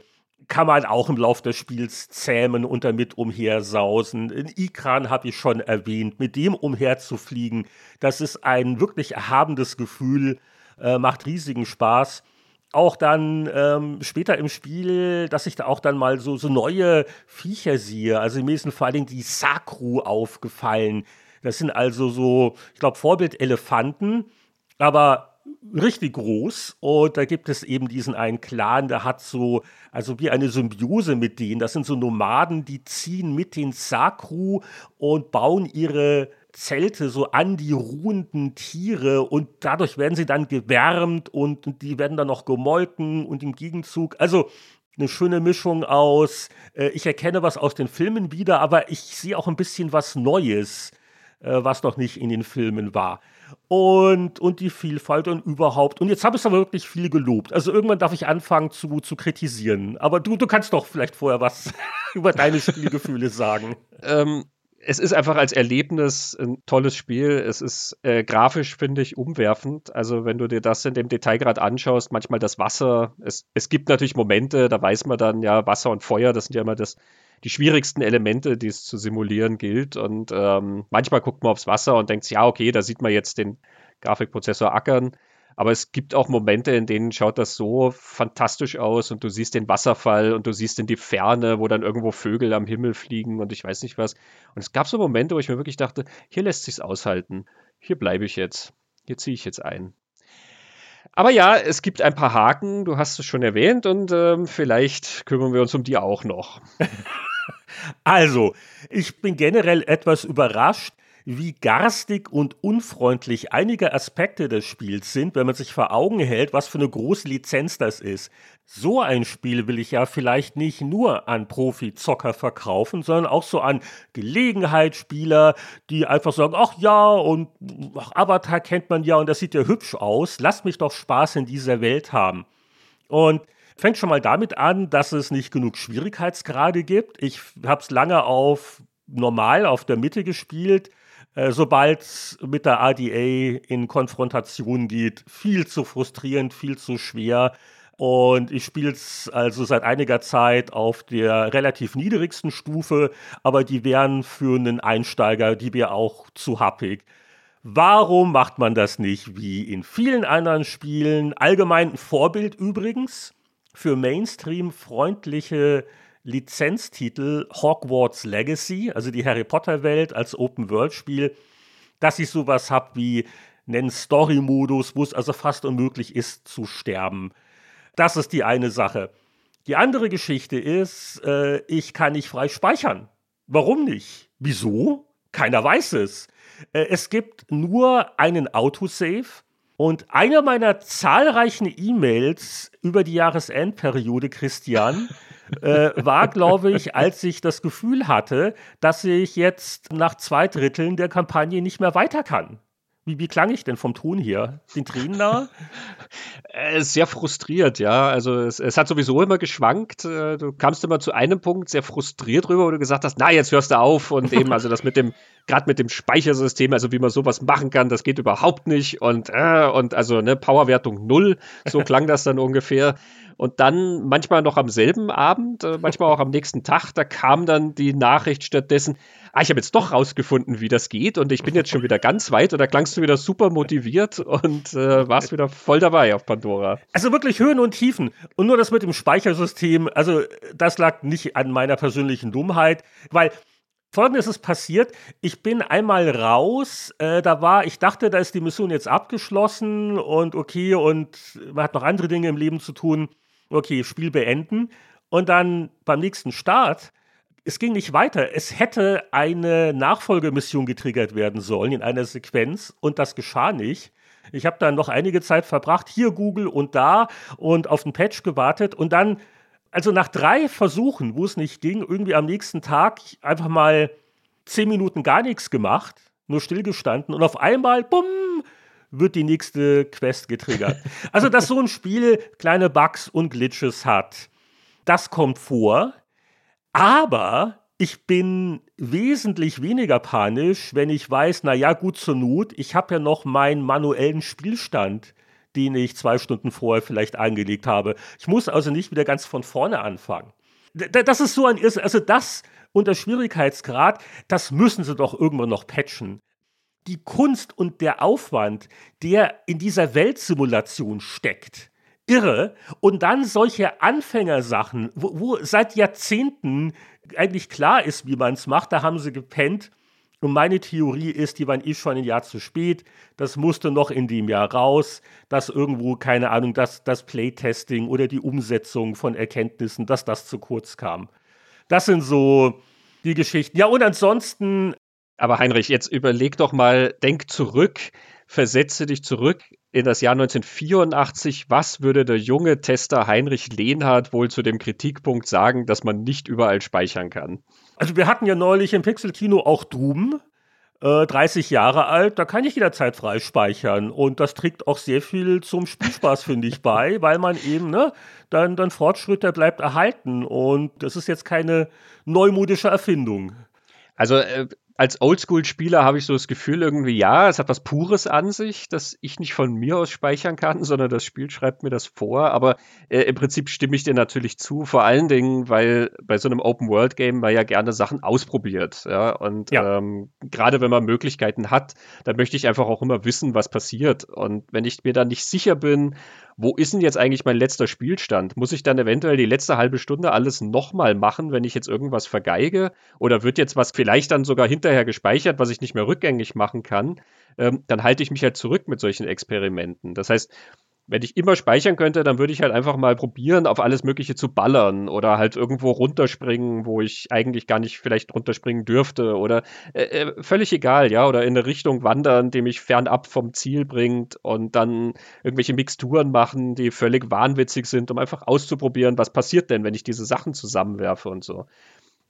kann man auch im Laufe des Spiels zähmen und damit umhersausen. In Ikran habe ich schon erwähnt, mit dem umherzufliegen, das ist ein wirklich erhabendes Gefühl, äh, macht riesigen Spaß. auch dann ähm, später im Spiel, dass ich da auch dann mal so, so neue Viecher sehe. Also mir sind vor allen Dingen die Sakru aufgefallen. Das sind also so, ich glaube, Vorbild-Elefanten, aber richtig groß. Und da gibt es eben diesen einen Clan, der hat so, also wie eine Symbiose mit denen. Das sind so Nomaden, die ziehen mit den Sakru und bauen ihre Zelte so an die ruhenden Tiere und dadurch werden sie dann gewärmt und die werden dann noch gemolken und im Gegenzug, also eine schöne Mischung aus, äh, ich erkenne was aus den Filmen wieder, aber ich sehe auch ein bisschen was Neues, äh, was noch nicht in den Filmen war. Und, und die Vielfalt und überhaupt. Und jetzt habe ich es aber wirklich viel gelobt. Also irgendwann darf ich anfangen zu, zu kritisieren. Aber du, du kannst doch vielleicht vorher was [laughs] über deine Spielgefühle sagen. [laughs] Ähm, es ist einfach als Erlebnis ein tolles Spiel. Es ist äh, grafisch, finde ich, umwerfend. Also, wenn du dir das in dem Detailgrad anschaust, manchmal das Wasser. Es, es gibt natürlich Momente, da weiß man dann, ja, Wasser und Feuer, das sind ja immer das, die schwierigsten Elemente, die es zu simulieren gilt. Und ähm, manchmal guckt man aufs Wasser und denkt, ja, okay, da sieht man jetzt den Grafikprozessor ackern. Aber es gibt auch Momente, in denen schaut das so fantastisch aus und du siehst den Wasserfall und du siehst in die Ferne, wo dann irgendwo Vögel am Himmel fliegen und ich weiß nicht was. Und es gab so Momente, wo ich mir wirklich dachte, hier lässt sich's aushalten. Hier bleibe ich jetzt. Hier ziehe ich jetzt ein. Aber ja, es gibt ein paar Haken, du hast es schon erwähnt und ähm, vielleicht kümmern wir uns um die auch noch. [laughs] Also, ich bin generell etwas überrascht, wie garstig und unfreundlich einige Aspekte des Spiels sind, wenn man sich vor Augen hält, was für eine große Lizenz das ist. So ein Spiel will ich ja vielleicht nicht nur an Profi-Zocker verkaufen, sondern auch so an Gelegenheitsspieler, die einfach sagen, ach ja, und ach, Avatar kennt man ja und das sieht ja hübsch aus, lasst mich doch Spaß in dieser Welt haben. Und fängt schon mal damit an, dass es nicht genug Schwierigkeitsgrade gibt. Ich habe es lange auf normal auf der Mitte gespielt sobald es mit der ADA in Konfrontation geht, viel zu frustrierend, viel zu schwer. Und ich spiele es also seit einiger Zeit auf der relativ niedrigsten Stufe, aber die wären für einen Einsteiger, die wäre auch zu happig. Warum macht man das nicht wie in vielen anderen Spielen? Allgemein ein Vorbild übrigens für Mainstream-freundliche Lizenztitel Hogwarts Legacy, also die Harry Potter-Welt als Open-World-Spiel, dass ich sowas habe wie einen Story-Modus, wo es also fast unmöglich ist zu sterben. Das ist die eine Sache. Die andere Geschichte ist, äh, ich kann nicht frei speichern. Warum nicht? Wieso? Keiner weiß es. Äh, es gibt nur einen Autosave und einer meiner zahlreichen E-Mails über die Jahresendperiode, Christian, [laughs] äh, war, glaube ich, als ich das Gefühl hatte, dass ich jetzt nach zwei Dritteln der Kampagne nicht mehr weiter kann. Wie, wie klang ich denn vom Ton hier? Den Tränen nah? Äh, sehr frustriert, ja. Also es, es, hat sowieso immer geschwankt. Äh, du kamst immer zu einem Punkt sehr frustriert rüber, wo du gesagt hast, na, jetzt hörst du auf. Und eben, also das mit dem, gerade mit dem Speichersystem, also wie man sowas machen kann, das geht überhaupt nicht. Und, äh, und also ne, Powerwertung null, so klang das dann ungefähr. Und dann manchmal noch am selben Abend, äh, manchmal auch am nächsten Tag, da kam dann die Nachricht stattdessen, ah, ich habe jetzt doch rausgefunden, wie das geht und ich bin jetzt schon wieder ganz weit und da klangst du wieder super motiviert und äh, warst wieder voll dabei auf Pandora. Also wirklich Höhen und Tiefen. Und nur das mit dem Speichersystem, also das lag nicht an meiner persönlichen Dummheit, weil Folgendes ist passiert. Ich bin einmal raus. Äh, da war, ich dachte, da ist die Mission jetzt abgeschlossen und okay, und man hat noch andere Dinge im Leben zu tun okay, Spiel beenden. Und dann beim nächsten Start, es ging nicht weiter. Es hätte eine Nachfolgemission getriggert werden sollen in einer Sequenz und das geschah nicht. Ich habe dann noch einige Zeit verbracht, hier Google und da und auf den Patch gewartet und dann, also nach drei Versuchen, wo es nicht ging, irgendwie am nächsten Tag einfach mal zehn Minuten gar nichts gemacht, nur stillgestanden und auf einmal, bumm, wird die nächste Quest getriggert. Also, dass so ein Spiel kleine Bugs und Glitches hat, das kommt vor. Aber ich bin wesentlich weniger panisch, wenn ich weiß, na ja, gut zur Not, ich habe ja noch meinen manuellen Spielstand, den ich zwei Stunden vorher vielleicht angelegt habe. Ich muss also nicht wieder ganz von vorne anfangen. Das ist so ein, also das und der Schwierigkeitsgrad, das müssen sie doch irgendwann noch patchen die Kunst und der Aufwand, der in dieser Weltsimulation steckt, irre. Und dann solche Anfängersachen, wo, wo seit Jahrzehnten eigentlich klar ist, wie man es macht, da haben sie gepennt. Und meine Theorie ist, die waren eh schon ein Jahr zu spät. Das musste noch in dem Jahr raus, dass irgendwo, keine Ahnung, dass das Playtesting oder die Umsetzung von Erkenntnissen, dass das zu kurz kam. Das sind so die Geschichten. Ja, und ansonsten. Aber Heinrich, jetzt überleg doch mal, denk zurück, versetze dich zurück in das Jahr 1984. Was würde der junge Tester Heinrich Lehnhardt wohl zu dem Kritikpunkt sagen, dass man nicht überall speichern kann? Also wir hatten ja neulich im Pixel-Kino auch Doom, äh, 30 Jahre alt, da kann ich jederzeit frei speichern. Und das trägt auch sehr viel zum Spielspaß, finde ich, bei, [laughs] weil man eben, ne, dann, dann Fortschritt, der bleibt erhalten. Und das ist jetzt keine neumodische Erfindung. Also äh, als Oldschool-Spieler habe ich so das Gefühl irgendwie, ja, es hat was Pures an sich, dass ich nicht von mir aus speichern kann, [laughs] sondern das Spiel schreibt mir das vor. Aber äh, im Prinzip stimme ich dir natürlich zu, vor allen Dingen, weil bei so einem Open-World-Game man ja gerne Sachen ausprobiert. Ja? Und ja. ähm, gerade wenn man Möglichkeiten hat, dann möchte ich einfach auch immer wissen, was passiert. Und wenn ich mir dann nicht sicher bin, wo ist denn jetzt eigentlich mein letzter Spielstand? Muss ich dann eventuell die letzte halbe Stunde alles nochmal machen, wenn ich jetzt irgendwas vergeige? Oder wird jetzt was vielleicht dann sogar hinterher gespeichert, was ich nicht mehr rückgängig machen kann? Ähm, dann halte ich mich halt zurück mit solchen Experimenten. Das heißt, wenn ich immer speichern könnte, dann würde ich halt einfach mal probieren, auf alles Mögliche zu ballern oder halt irgendwo runterspringen, wo ich eigentlich gar nicht vielleicht runterspringen dürfte oder äh, äh, völlig egal, ja, oder in eine Richtung wandern, die mich fernab vom Ziel bringt und dann irgendwelche Mixturen machen, die völlig wahnwitzig sind, um einfach auszuprobieren, was passiert denn, wenn ich diese Sachen zusammenwerfe und so.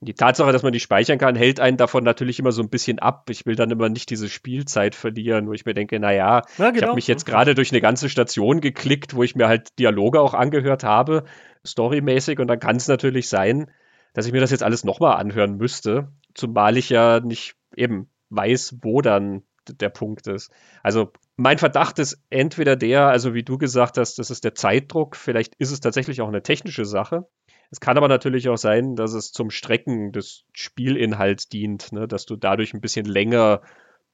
Die Tatsache, dass man die speichern kann, hält einen davon natürlich immer so ein bisschen ab. Ich will dann immer nicht diese Spielzeit verlieren, wo ich mir denke, naja, ja, genau. ich habe mich jetzt gerade durch eine ganze Station geklickt, wo ich mir halt Dialoge auch angehört habe, storymäßig, und dann kann es natürlich sein, dass ich mir das jetzt alles nochmal anhören müsste, zumal ich ja nicht eben weiß, wo dann der Punkt ist. Also mein Verdacht ist entweder der, also wie du gesagt hast, das ist der Zeitdruck, vielleicht ist es tatsächlich auch eine technische Sache. Es kann aber natürlich auch sein, dass es zum Strecken des Spielinhalts dient, ne? dass du dadurch ein bisschen länger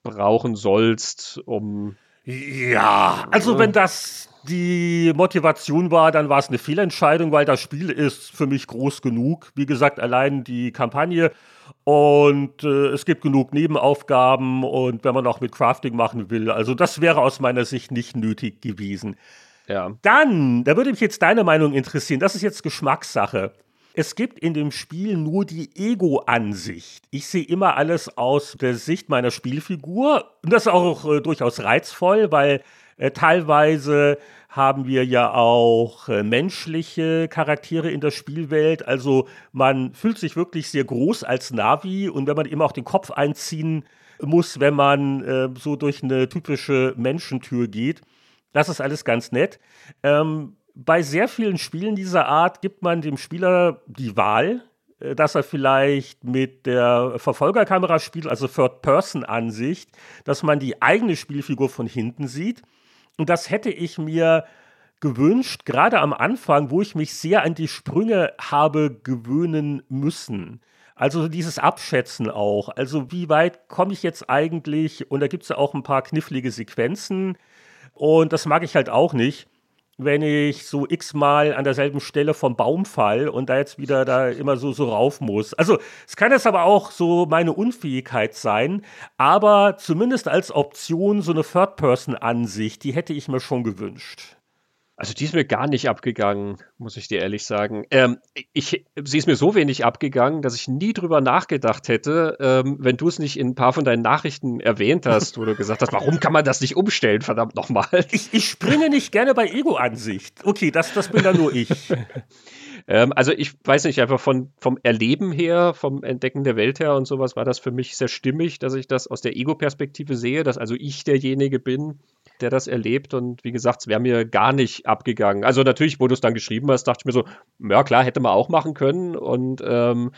brauchen sollst, um. Ja, also wenn das die Motivation war, dann war es eine Fehlentscheidung, weil das Spiel ist für mich groß genug. Wie gesagt, allein die Kampagne und äh, es gibt genug Nebenaufgaben und wenn man auch mit Crafting machen will, also das wäre aus meiner Sicht nicht nötig gewesen. Ja. Dann, da würde mich jetzt deine Meinung interessieren. Das ist jetzt Geschmackssache. Es gibt in dem Spiel nur die Ego-Ansicht. Ich sehe immer alles aus der Sicht meiner Spielfigur. Und das ist auch äh, durchaus reizvoll, weil äh, teilweise haben wir ja auch äh, menschliche Charaktere in der Spielwelt. Also man fühlt sich wirklich sehr groß als Navi und wenn man immer auch den Kopf einziehen muss, wenn man äh, so durch eine typische Menschentür geht, das ist alles ganz nett. Ähm, bei sehr vielen Spielen dieser Art gibt man dem Spieler die Wahl, äh, dass er vielleicht mit der Verfolgerkamera spielt, also Third-Person-Ansicht, dass man die eigene Spielfigur von hinten sieht. Und das hätte ich mir gewünscht, gerade am Anfang, wo ich mich sehr an die Sprünge habe gewöhnen müssen. Also dieses Abschätzen auch. Also wie weit komme ich jetzt eigentlich? Und da gibt es ja auch ein paar knifflige Sequenzen und das mag ich halt auch nicht, wenn ich so x-mal an derselben Stelle vom Baum fall und da jetzt wieder da immer so, so rauf muss. Also es kann jetzt aber auch so meine Unfähigkeit sein, aber zumindest als Option so eine Third-Person-Ansicht, die hätte ich mir schon gewünscht. Also die ist mir gar nicht abgegangen, muss ich dir ehrlich sagen. Ähm, ich, sie ist mir so wenig abgegangen, dass ich nie drüber nachgedacht hätte, ähm, wenn du es nicht in ein paar von deinen Nachrichten erwähnt hast, wo du gesagt hast, warum kann man das nicht umstellen, verdammt nochmal. [laughs] Ich, ich springe nicht gerne bei Ego-Ansicht. Okay, das, das bin dann nur ich. [laughs] ähm, also ich weiß nicht, einfach von, vom Erleben her, vom Entdecken der Welt her und sowas war das für mich sehr stimmig, dass ich das aus der Ego-Perspektive sehe, dass also ich derjenige bin, der das erlebt. Und wie gesagt, es wäre mir gar nicht abgegangen. Also natürlich, wo du es dann geschrieben hast, dachte ich mir so, ja klar, hätte man auch machen können. Und ähm,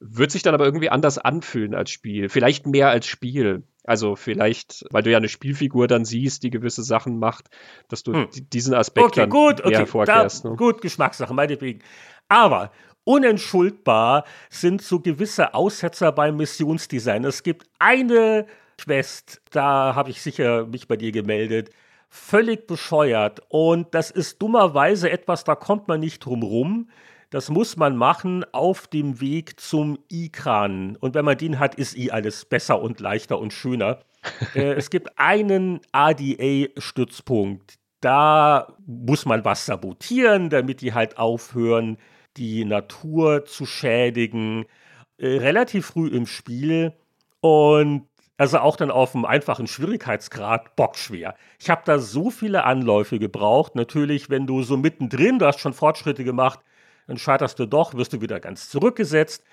wird sich dann aber irgendwie anders anfühlen als Spiel. Vielleicht mehr als Spiel. Also vielleicht, weil du ja eine Spielfigur dann siehst, die gewisse Sachen macht, dass du hm. diesen Aspekt okay, dann gut, okay, hervorkehrst. Da, ne? Gut, Geschmackssache, meinetwegen. Aber unentschuldbar sind so gewisse Aussetzer beim Missionsdesign. Es gibt eine Quest, da habe ich sicher mich bei dir gemeldet, völlig bescheuert. Und das ist dummerweise etwas, da kommt man nicht drum rum. Das muss man machen auf dem Weg zum Ikran. Und wenn man den hat, ist eh alles besser und leichter und schöner. [laughs] äh, es gibt einen ADA-Stützpunkt. Da muss man was sabotieren, damit die halt aufhören, die Natur zu schädigen. Äh, relativ früh im Spiel. Und also auch dann auf einem einfachen Schwierigkeitsgrad bockschwer. Ich habe da so viele Anläufe gebraucht. Natürlich, wenn du so mittendrin, du hast schon Fortschritte gemacht, dann scheiterst du doch, wirst du wieder ganz zurückgesetzt.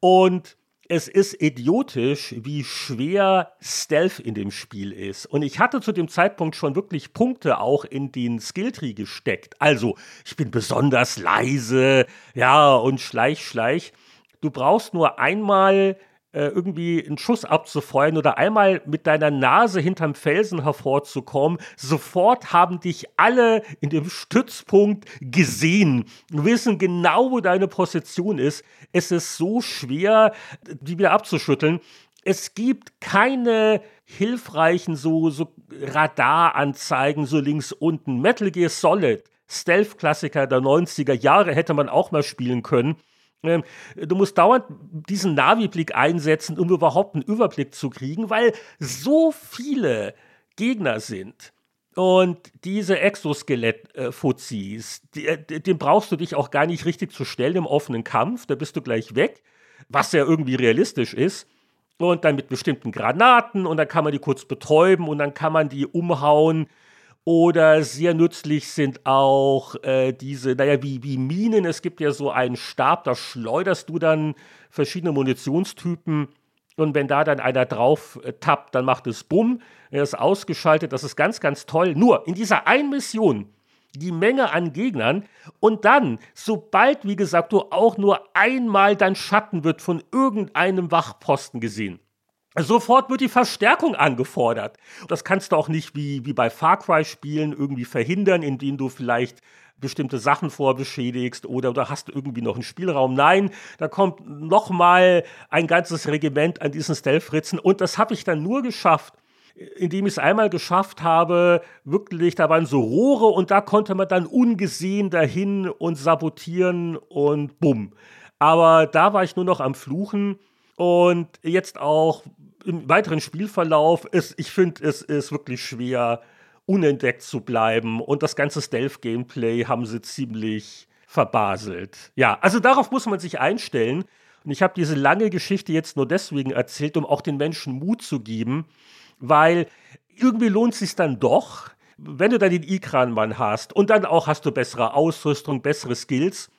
Und es ist idiotisch, wie schwer Stealth in dem Spiel ist. Und ich hatte zu dem Zeitpunkt schon wirklich Punkte auch in den Skilltree gesteckt. Also, ich bin besonders leise, ja, und schleich, schleich. Du brauchst nur einmal äh, irgendwie einen Schuss abzufeuern oder einmal mit deiner Nase hinterm Felsen hervorzukommen, sofort haben dich alle in dem Stützpunkt gesehen, wissen genau, wo deine Position ist. Es ist so schwer, die wieder abzuschütteln. Es gibt keine hilfreichen so, so Radaranzeigen, so links unten. Metal Gear Solid, Stealth-Klassiker der 90er Jahre hätte man auch mal spielen können. Ähm, du musst dauernd diesen Navi-Blick einsetzen, um überhaupt einen Überblick zu kriegen, weil so viele Gegner sind. Und diese Exoskelett-Fuzis, äh, den brauchst du dich auch gar nicht richtig zu stellen im offenen Kampf, da bist du gleich weg, was ja irgendwie realistisch ist. Und dann mit bestimmten Granaten und dann kann man die kurz betäuben und dann kann man die umhauen oder sehr nützlich sind auch äh, diese, naja, wie, wie Minen. Es gibt ja so einen Stab, da schleuderst du dann verschiedene Munitionstypen. Und wenn da dann einer drauf äh, tappt, dann macht es Bumm. Er ist ausgeschaltet. Das ist ganz, ganz toll. Nur in dieser einen Mission die Menge an Gegnern und dann, sobald, wie gesagt, du auch nur einmal dein Schatten wird von irgendeinem Wachposten gesehen, Sofort wird die Verstärkung angefordert. Das kannst du auch nicht wie, wie bei Far Cry-Spielen irgendwie verhindern, indem du vielleicht bestimmte Sachen vorbeschädigst oder, oder hast du irgendwie noch einen Spielraum. Nein, da kommt noch mal ein ganzes Regiment an diesen Stealth-Fritzen und das habe ich dann nur geschafft, indem ich es einmal geschafft habe, wirklich, da waren so Rohre und da konnte man dann ungesehen dahin und sabotieren und bumm. Aber da war ich nur noch am Fluchen und jetzt auch im weiteren Spielverlauf ist, ich finde, es ist wirklich schwer, unentdeckt zu bleiben. Und das ganze Stealth-Gameplay haben sie ziemlich verbaselt. Ja, also darauf muss man sich einstellen. Und ich habe diese lange Geschichte jetzt nur deswegen erzählt, um auch den Menschen Mut zu geben, weil irgendwie lohnt es sich dann doch, wenn du dann den Ikran-Mann hast und dann auch hast du bessere Ausrüstung, bessere Skills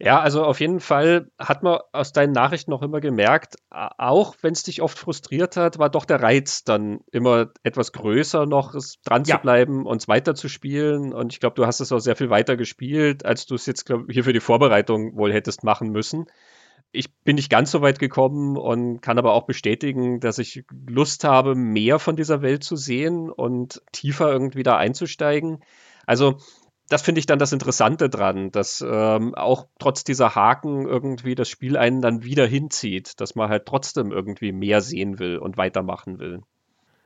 ja, also auf jeden Fall hat man aus deinen Nachrichten noch immer gemerkt, auch wenn es dich oft frustriert hat, war doch der Reiz dann immer etwas größer, noch dran ja. zu bleiben und es weiterzuspielen. Und ich glaube, du hast es auch sehr viel weiter gespielt, als du es jetzt glaub, hier für die Vorbereitung wohl hättest machen müssen. Ich bin nicht ganz so weit gekommen und kann aber auch bestätigen, dass ich Lust habe, mehr von dieser Welt zu sehen und tiefer irgendwie da einzusteigen. Also das finde ich dann das Interessante dran, dass ähm, auch trotz dieser Haken irgendwie das Spiel einen dann wieder hinzieht, dass man halt trotzdem irgendwie mehr sehen will und weitermachen will.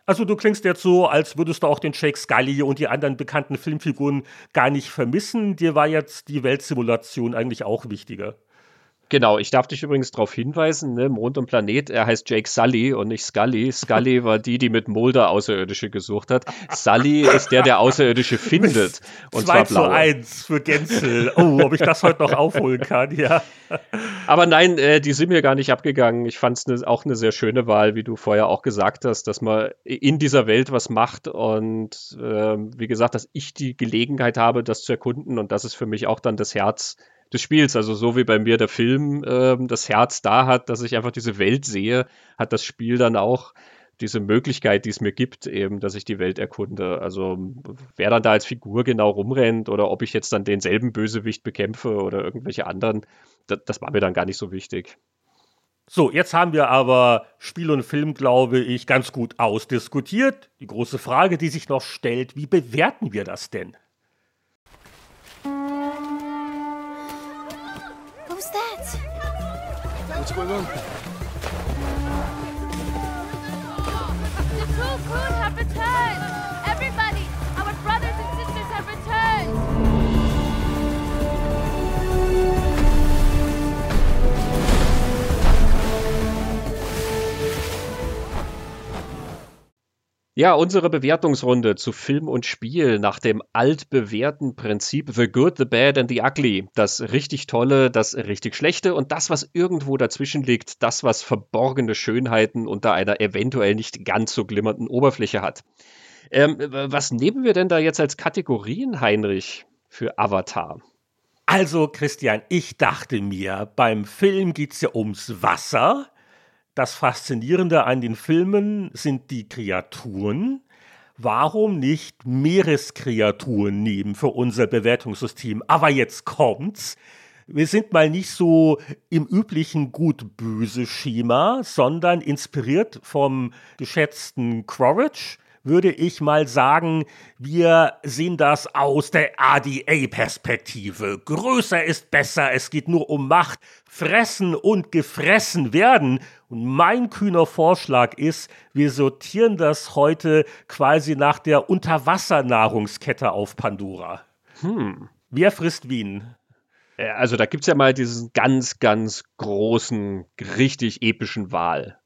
Also du klingst jetzt so, als würdest du auch den Jake Scully und die anderen bekannten Filmfiguren gar nicht vermissen. Dir war jetzt die Weltsimulation eigentlich auch wichtiger. Genau, ich darf dich übrigens darauf hinweisen, ne, Mond und Planet, er heißt Jake Sully und nicht Scully. Scully [laughs] war die, die mit Mulder Außerirdische gesucht hat. Sully ist der, der Außerirdische findet. Und 2 zu 1 für Gänzel. Oh, ob ich das heute noch aufholen kann, ja. [laughs] Aber nein, äh, die sind mir gar nicht abgegangen. Ich fand es ne, auch eine sehr schöne Wahl, wie du vorher auch gesagt hast, dass man in dieser Welt was macht und äh, wie gesagt, dass ich die Gelegenheit habe, das zu erkunden und das ist für mich auch dann das Herz des Spiels. Also so wie bei mir der Film äh, das Herz da hat, dass ich einfach diese Welt sehe, hat das Spiel dann auch diese Möglichkeit, die es mir gibt, eben, dass ich die Welt erkunde. Also wer dann da als Figur genau rumrennt oder ob ich jetzt dann denselben Bösewicht bekämpfe oder irgendwelche anderen, das, das war mir dann gar nicht so wichtig. So, jetzt haben wir aber Spiel und Film, glaube ich, ganz gut ausdiskutiert. Die große Frage, die sich noch stellt, wie bewerten wir das denn? What's going on? Ja, unsere Bewertungsrunde zu Film und Spiel nach dem altbewährten Prinzip The Good, The Bad and The Ugly. Das richtig Tolle, das richtig Schlechte und das, was irgendwo dazwischen liegt, das, was verborgene Schönheiten unter einer eventuell nicht ganz so glimmernden Oberfläche hat. Ähm, was nehmen wir denn da jetzt als Kategorien, Heinrich, für Avatar? Also, Christian, ich dachte mir, beim Film geht es ja ums Wasser das Faszinierende an den Filmen sind die Kreaturen. Warum nicht Meereskreaturen nehmen für unser Bewertungssystem? Aber jetzt kommt's. Wir sind mal nicht so im üblichen gut-böse Schema, sondern inspiriert vom geschätzten Quaritch würde ich mal sagen, wir sehen das aus der ADA-Perspektive. Größer ist besser, es geht nur um Macht, fressen und gefressen werden. Und mein kühner Vorschlag ist, wir sortieren das heute quasi nach der Unterwassernahrungskette auf Pandora. Hm. Wer frisst wen? Also da gibt es ja mal diesen ganz, ganz großen, richtig epischen Wal.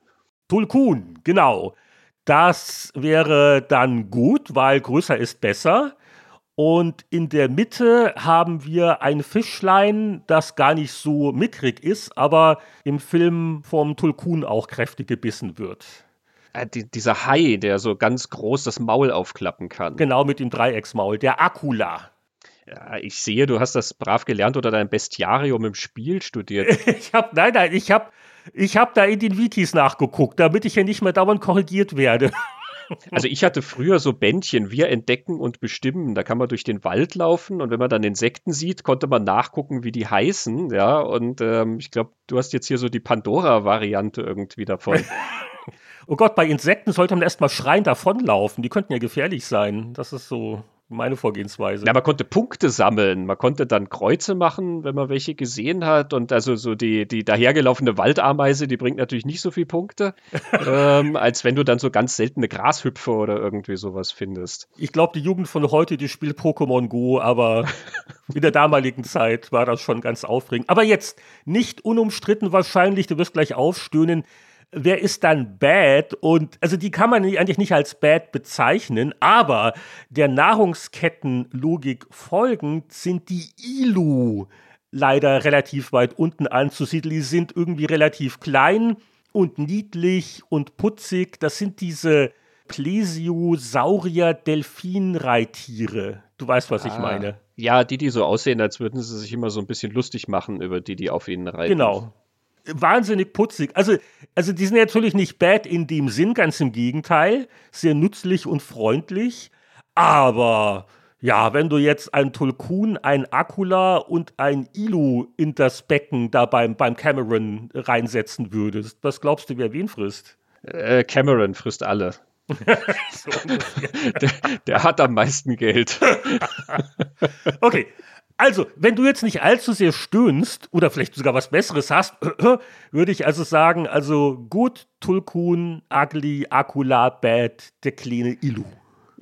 Tulkun, genau. Das wäre dann gut, weil größer ist besser. Und in der Mitte haben wir ein Fischlein, das gar nicht so mickrig ist, aber im Film vom Tulkun auch kräftig gebissen wird. Äh, die, dieser Hai, der so ganz groß das Maul aufklappen kann. Genau, mit dem Dreiecksmaul, der Akula. Ja, ich sehe, du hast das brav gelernt oder dein Bestiarium im Spiel studiert. [laughs] ich habe, nein, nein, ich habe ich hab da in den Wikis nachgeguckt, damit ich ja nicht mehr dauernd korrigiert werde. [laughs] Also ich hatte früher so Bändchen, wir entdecken und bestimmen. Da kann man durch den Wald laufen und wenn man dann Insekten sieht, konnte man nachgucken, wie die heißen. Ja, und ähm, ich glaube, du hast jetzt hier so die Pandora-Variante irgendwie davon. [laughs] oh Gott, bei Insekten sollte man erstmal schreien davonlaufen. Die könnten ja gefährlich sein. Das ist so meine Vorgehensweise. Ja, man konnte Punkte sammeln. Man konnte dann Kreuze machen, wenn man welche gesehen hat. Und also so die, die dahergelaufene Waldameise, die bringt natürlich nicht so viele Punkte, [laughs] ähm, als wenn du dann so ganz seltene Grashüpfer oder irgendwie sowas findest. Ich glaube, die Jugend von heute, die spielt Pokémon Go, aber [laughs] in der damaligen Zeit war das schon ganz aufregend. Aber jetzt nicht unumstritten wahrscheinlich, du wirst gleich aufstöhnen, wer ist dann bad? Und also die kann man eigentlich nicht als bad bezeichnen, aber der Nahrungskettenlogik folgend sind die Ilu leider relativ weit unten anzusiedeln. Die sind irgendwie relativ klein und niedlich und putzig. Das sind diese Plesiosaurier-Delfinreittiere. Du weißt, was ah, ich meine. Ja, die, die so aussehen, als würden sie sich immer so ein bisschen lustig machen über die, die auf ihnen reiten. Genau wahnsinnig putzig. Also, also die sind natürlich nicht bad in dem Sinn, ganz im Gegenteil. Sehr nützlich und freundlich. Aber ja, wenn du jetzt ein Tulkun, ein Akula und ein Ilu in das Becken da beim, beim Cameron reinsetzen würdest, was glaubst du, wer wen frisst? Äh, Cameron frisst alle. [laughs] so [laughs] der, der, hat am meisten Geld. [laughs] okay, also, wenn du jetzt nicht allzu sehr stöhnst oder vielleicht sogar was Besseres hast, [clears throat] würde ich also sagen, also gut, Tulkun, Ugly, Akula, Bad, der kleine Ilu.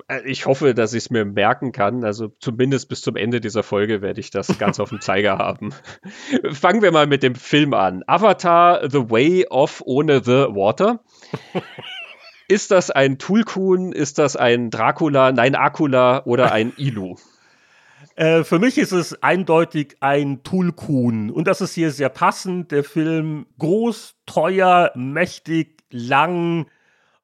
Äh, ich hoffe, dass ich es mir merken kann. Also zumindest bis zum Ende dieser Folge werde ich das [laughs] ganz auf dem Zeiger haben. [laughs] Fangen wir mal mit dem Film an. Avatar The Way of ohne The Water. [laughs] Ist das ein Tulkun? Ist das ein Dracula? Nein, Akula oder ein Ilu? Äh, für mich ist es eindeutig ein Tulkun. Und das ist hier sehr passend. Der Film groß, teuer, mächtig, lang.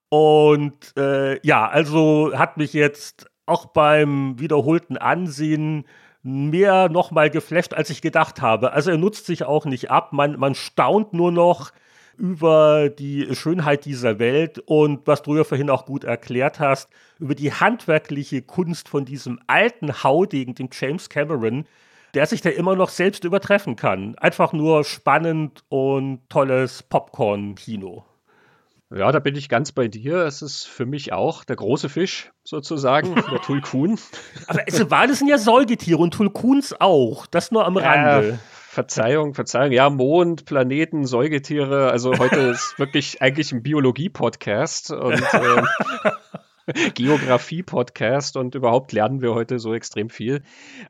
Und äh, ja, also hat mich jetzt auch beim wiederholten Ansehen mehr nochmal geflasht, als ich gedacht habe. Also er nutzt sich auch nicht ab. Man, man staunt nur noch über die Schönheit dieser Welt und was du ja vorhin auch gut erklärt hast, über die handwerkliche Kunst von diesem alten Haudegen, dem James Cameron, der sich da immer noch selbst übertreffen kann. Einfach nur spannend und tolles Popcorn-Kino. Ja, da bin ich ganz bei dir. Es ist für mich auch der große Fisch sozusagen, [laughs] der Tulkun. Aber es waren es sind ja Säugetiere und Tulkuns auch. Das nur am Rande. Äh, Verzeihung, Verzeihung. Ja, Mond, Planeten, Säugetiere. Also heute ist [laughs] wirklich eigentlich ein Biologie-Podcast. Und [laughs] ähm, [laughs] Geografie-Podcast und überhaupt lernen wir heute so extrem viel.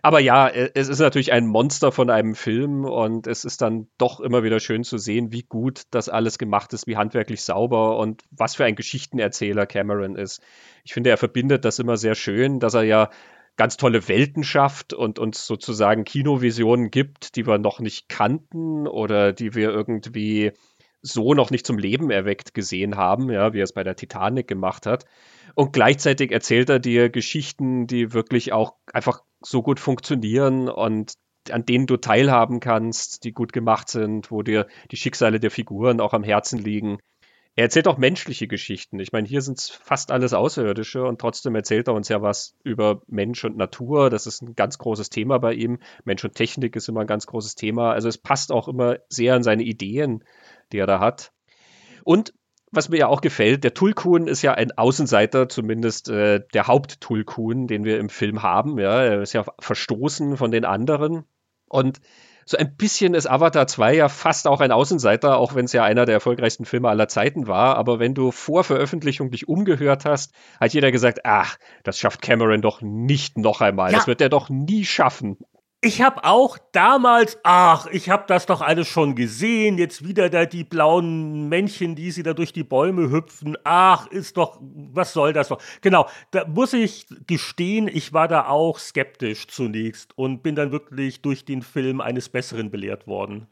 Aber ja, äh, es ist natürlich ein Monster von einem Film und es ist dann doch immer wieder schön zu sehen, wie gut das alles gemacht ist, wie handwerklich sauber und was für ein Geschichtenerzähler Cameron ist. Ich finde, er verbindet das immer sehr schön, dass er ja ganz tolle Welten schafft und uns sozusagen Kinovisionen gibt, die wir noch nicht kannten oder die wir irgendwie so noch nicht zum Leben erweckt gesehen haben, ja, wie er es bei der Titanic gemacht hat. Und gleichzeitig erzählt er dir Geschichten, die wirklich auch einfach so gut funktionieren und an denen du teilhaben kannst, die gut gemacht sind, wo dir die Schicksale der Figuren auch am Herzen liegen. Er erzählt auch menschliche Geschichten. Ich meine, hier sind es fast alles Außerirdische und trotzdem erzählt er uns ja was über Mensch und Natur. Das ist ein ganz großes Thema bei ihm. Mensch und Technik ist immer ein ganz großes Thema. Also es passt auch immer sehr an seine Ideen, die er da hat. Und was mir ja auch gefällt, der Tulkun ist ja ein Außenseiter, zumindest äh, der Haupt-Tulkun, den wir im Film haben. Ja, er ist ja verstoßen von den anderen. Und so ein bisschen ist Avatar 2 ja fast auch ein Außenseiter, auch wenn es ja einer der erfolgreichsten Filme aller Zeiten war. Aber wenn du vor Veröffentlichung dich umgehört hast, hat jeder gesagt, ach, das schafft Cameron doch nicht noch einmal. Ja. Das wird er doch nie schaffen. Ich habe auch damals, ach, ich habe das doch alles schon gesehen, jetzt wieder da die blauen Männchen, die sie da durch die Bäume hüpfen. Ach, ist doch, was soll das doch? Genau, da muss ich gestehen, ich war da auch skeptisch zunächst und bin dann wirklich durch den Film eines Besseren belehrt worden.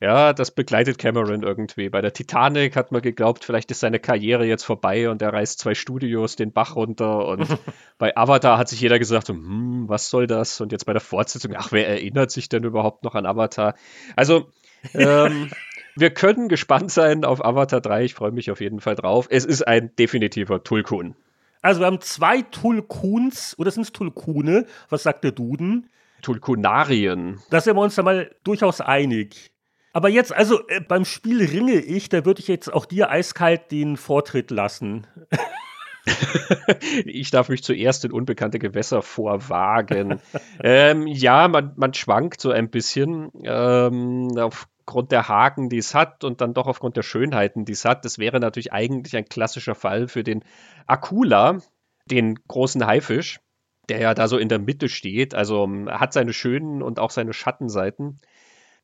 Ja, das begleitet Cameron irgendwie. Bei der Titanic hat man geglaubt, vielleicht ist seine Karriere jetzt vorbei und er reißt zwei Studios den Bach runter. Und [laughs] bei Avatar hat sich jeder gesagt, hm, was soll das? Und jetzt bei der Fortsetzung, ach, wer erinnert sich denn überhaupt noch an Avatar? Also, ähm, [laughs] wir können gespannt sein auf Avatar 3. Ich freue mich auf jeden Fall drauf. Es ist ein definitiver Tulkun. Also, wir haben zwei Tulkuns, oder sind es Tulkune? Was sagt der Duden? Tulkunarien. Da sind wir uns da mal durchaus einig. Aber jetzt, also äh, beim Spiel ringe ich, da würde ich jetzt auch dir eiskalt den Vortritt lassen. [laughs] ich darf mich zuerst in unbekannte Gewässer vorwagen. ähm, ja, man, man schwankt so ein bisschen ähm, aufgrund der Haken, die es hat und dann doch aufgrund der Schönheiten, die es hat. Das wäre natürlich eigentlich ein klassischer Fall für den Akula, den großen Haifisch, der ja da so in der Mitte steht. Also hat seine schönen und auch seine Schattenseiten.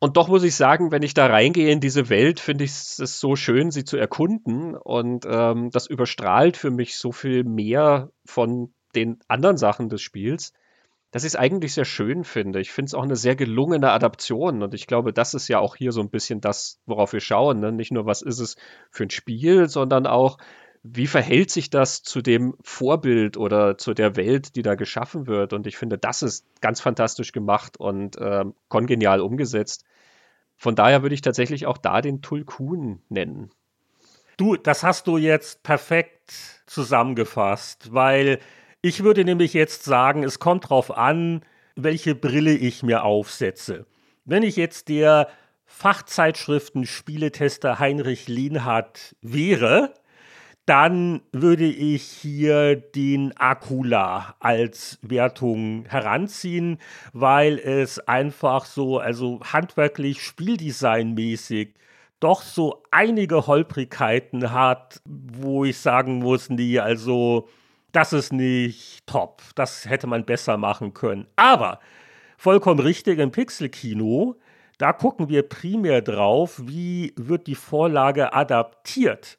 Und doch muss ich sagen, wenn ich da reingehe in diese Welt, finde ich es so schön, sie zu erkunden. Und ähm, das überstrahlt für mich so viel mehr von den anderen Sachen des Spiels, dass ich es eigentlich sehr schön finde. Ich finde es auch eine sehr gelungene Adaption. Und ich glaube, das ist ja auch hier so ein bisschen das, worauf wir schauen. Ne? Nicht nur, was ist es für ein Spiel, sondern auch, wie verhält sich das zu dem Vorbild oder zu der Welt, die da geschaffen wird? Und ich finde, das ist ganz fantastisch gemacht und äh, kongenial umgesetzt. Von daher würde ich tatsächlich auch da den Tulkun nennen. Du, das hast du jetzt perfekt zusammengefasst, weil ich würde nämlich jetzt sagen, es kommt darauf an, welche Brille ich mir aufsetze. Wenn ich jetzt der Fachzeitschriften-Spieletester Heinrich Lehnhardt wäre, dann würde ich hier den Akula als Wertung heranziehen, weil es einfach so, also handwerklich, spieldesignmäßig, doch so einige Holprigkeiten hat, wo ich sagen muss, nee, also das ist nicht top. Das hätte man besser machen können. Aber vollkommen richtig im Pixelkino, da gucken wir primär drauf, wie wird die Vorlage adaptiert.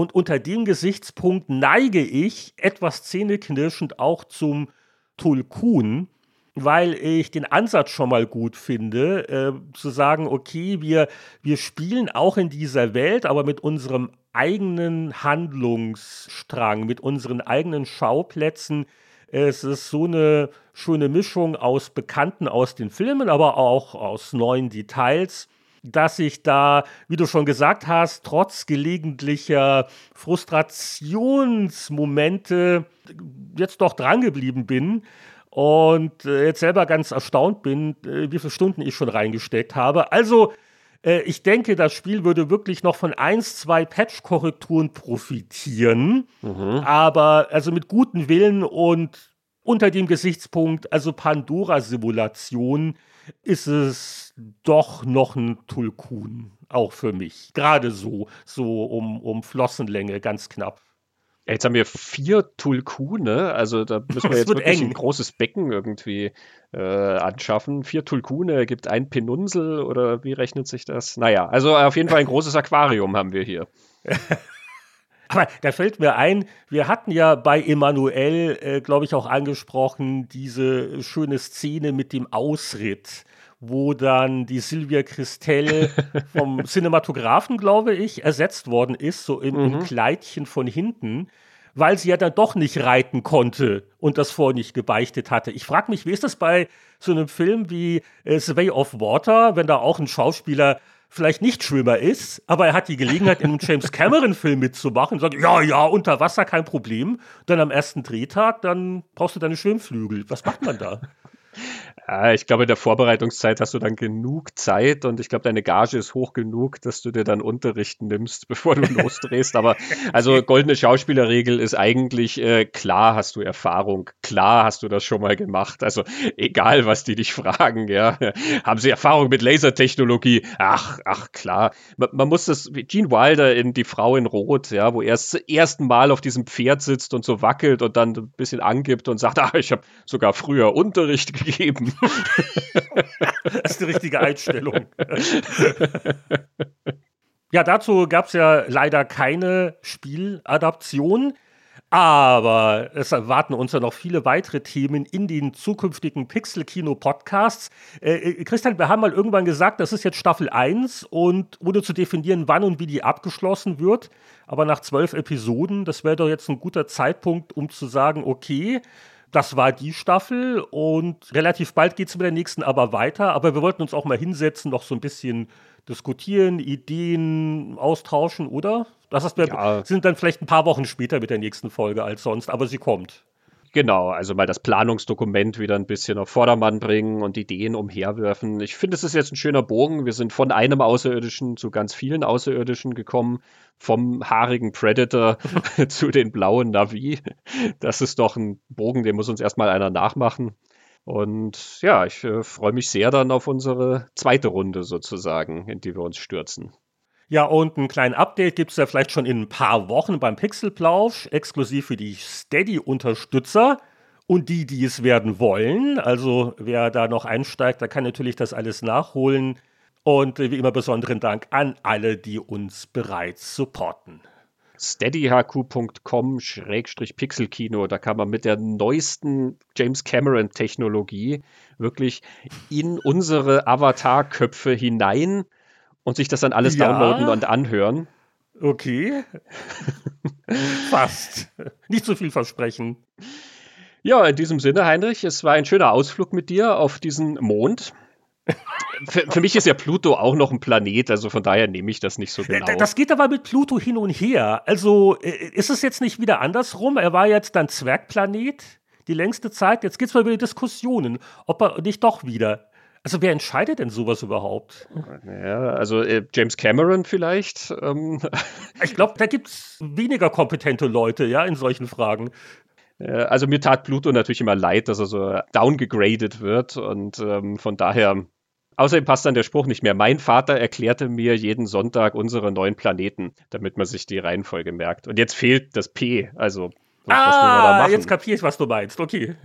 Und unter dem Gesichtspunkt neige ich etwas zähneknirschend auch zum Tulkun, weil ich den Ansatz schon mal gut finde, äh, zu sagen, okay, wir, wir spielen auch in dieser Welt, aber mit unserem eigenen Handlungsstrang, mit unseren eigenen Schauplätzen. Es ist so eine schöne Mischung aus Bekannten aus den Filmen, aber auch aus neuen Details dass ich da, wie du schon gesagt hast, trotz gelegentlicher Frustrationsmomente jetzt doch drangeblieben bin und äh, jetzt selber ganz erstaunt bin, äh, wie viele Stunden ich schon reingesteckt habe. Also, äh, ich denke, das Spiel würde wirklich noch von eins, zwei Patch-Korrekturen profitieren, mhm. aber also mit gutem Willen und unter dem Gesichtspunkt, also Pandora-Simulation, ist es doch noch ein Tulkun, auch für mich. Gerade so, so um, um Flossenlänge, ganz knapp. Jetzt haben wir vier Tulkune, also da [laughs] müssen wir jetzt wirklich eng. ein großes Becken irgendwie äh, anschaffen. Vier Tulkune gibt ein Penunsel oder wie rechnet sich das? Naja, also auf jeden Fall ein großes Aquarium haben wir hier. [laughs] Aber da fällt mir ein, wir hatten ja bei Emanuel, äh, glaube ich, auch angesprochen, diese schöne Szene mit dem Ausritt, wo dann die Silvia Christel [laughs] vom Cinematografen, glaube ich, ersetzt worden ist, so im, mhm. im Kleidchen von hinten weil sie ja dann doch nicht reiten konnte und das vorher nicht gebeichtet hatte. Ich frage mich, wie ist das bei so einem Film wie äh, Way of Water, wenn da auch ein Schauspieler vielleicht nicht Schwimmer ist, aber er hat die Gelegenheit, in einem [laughs] James Cameron-Film mitzumachen und sagt, ja, ja, unter Wasser kein Problem. Dann am ersten Drehtag, dann brauchst du deine Schwimmflügel. Was macht man da? Ja, ich glaube, in der Vorbereitungszeit hast du dann genug Zeit und ich glaube, deine Gage ist hoch genug, dass du dir dann Unterricht nimmst, [laughs] bevor du losdrehst. Aber also goldene Schauspielerregel ist eigentlich äh, klar hast du Erfahrung, klar hast du das schon mal gemacht. Also egal, was die dich fragen, ja, [laughs] haben sie Erfahrung mit Lasertechnologie? Ach, ach klar. Man, man muss das Gene Wilder in Die Frau in Rot, ja, wo er das erste Mal auf diesem Pferd sitzt und so wackelt und dann ein bisschen angibt und sagt, ah, ich habe sogar früher Unterricht gegeben. [laughs] das ist die richtige Einstellung. [laughs] ja, dazu gab es ja leider keine Spieladaption. Aber es erwarten uns ja noch viele weitere Themen in den zukünftigen Pixel-Kino-Podcasts. Äh, äh, Christian, wir haben mal irgendwann gesagt, das ist jetzt Staffel 1 und ohne zu definieren, wann und wie die abgeschlossen wird. Aber nach zwölf Episoden, das wäre doch jetzt ein guter Zeitpunkt, um zu sagen, okay, das war die Staffel und relativ bald geht es mit der nächsten aber weiter. Aber wir wollten uns auch mal hinsetzen, noch so ein bisschen diskutieren, Ideen austauschen, oder? Das heißt, wir ja. sind dann vielleicht ein paar Wochen später mit der nächsten Folge als sonst, aber sie kommt. Genau, also mal das Planungsdokument wieder ein bisschen auf Vordermann bringen und Ideen umherwerfen. Ich finde, es ist jetzt ein schöner Bogen. Wir sind von einem Außerirdischen zu ganz vielen Außerirdischen gekommen, vom haarigen Predator [laughs] [laughs] zu den blauen Navi. Das ist doch ein Bogen, den muss uns erstmal einer nachmachen. Und ja, ich äh, freue mich sehr dann auf unsere zweite Runde sozusagen, in die wir uns stürzen. Ja, und ein kleines Update gibt es ja vielleicht schon in ein paar Wochen beim Pixelplausch, exklusiv für die Steady-Unterstützer und die, die es werden wollen. Also wer da noch einsteigt, der kann natürlich das alles nachholen. Und wie immer besonderen Dank an alle, die uns bereits supporten steadyhq.com-pixelkino. Da kann man mit der neuesten James Cameron-Technologie wirklich in unsere Avatar-Köpfe hinein und sich das dann alles ja. downloaden und anhören. Okay. Fast. Nicht zu viel versprechen. Ja, in diesem Sinne, Heinrich, es war ein schöner Ausflug mit dir auf diesen Mond. Für, für, mich ist ja Pluto auch noch ein Planet, also von daher nehme ich das nicht so genau. Das geht aber mit Pluto hin und her. Also äh, ist es jetzt nicht wieder andersrum? Er war jetzt dann Zwergplanet die längste Zeit. Jetzt gibt es mal wieder Diskussionen, ob er nicht doch wieder also wer entscheidet denn sowas überhaupt? Ja, also äh, James Cameron vielleicht. Ähm. [laughs] Ich glaube, da gibt es weniger kompetente Leute, ja, in solchen Fragen. Also mir tat Pluto natürlich immer leid, dass er so downgegradet wird und ähm, von daher Außerdem passt dann der Spruch nicht mehr. Mein Vater erklärte mir jeden Sonntag unsere neuen Planeten, damit man sich die Reihenfolge merkt. Und jetzt fehlt das P. Also, ah, jetzt kapiere ich, was du meinst. Okay.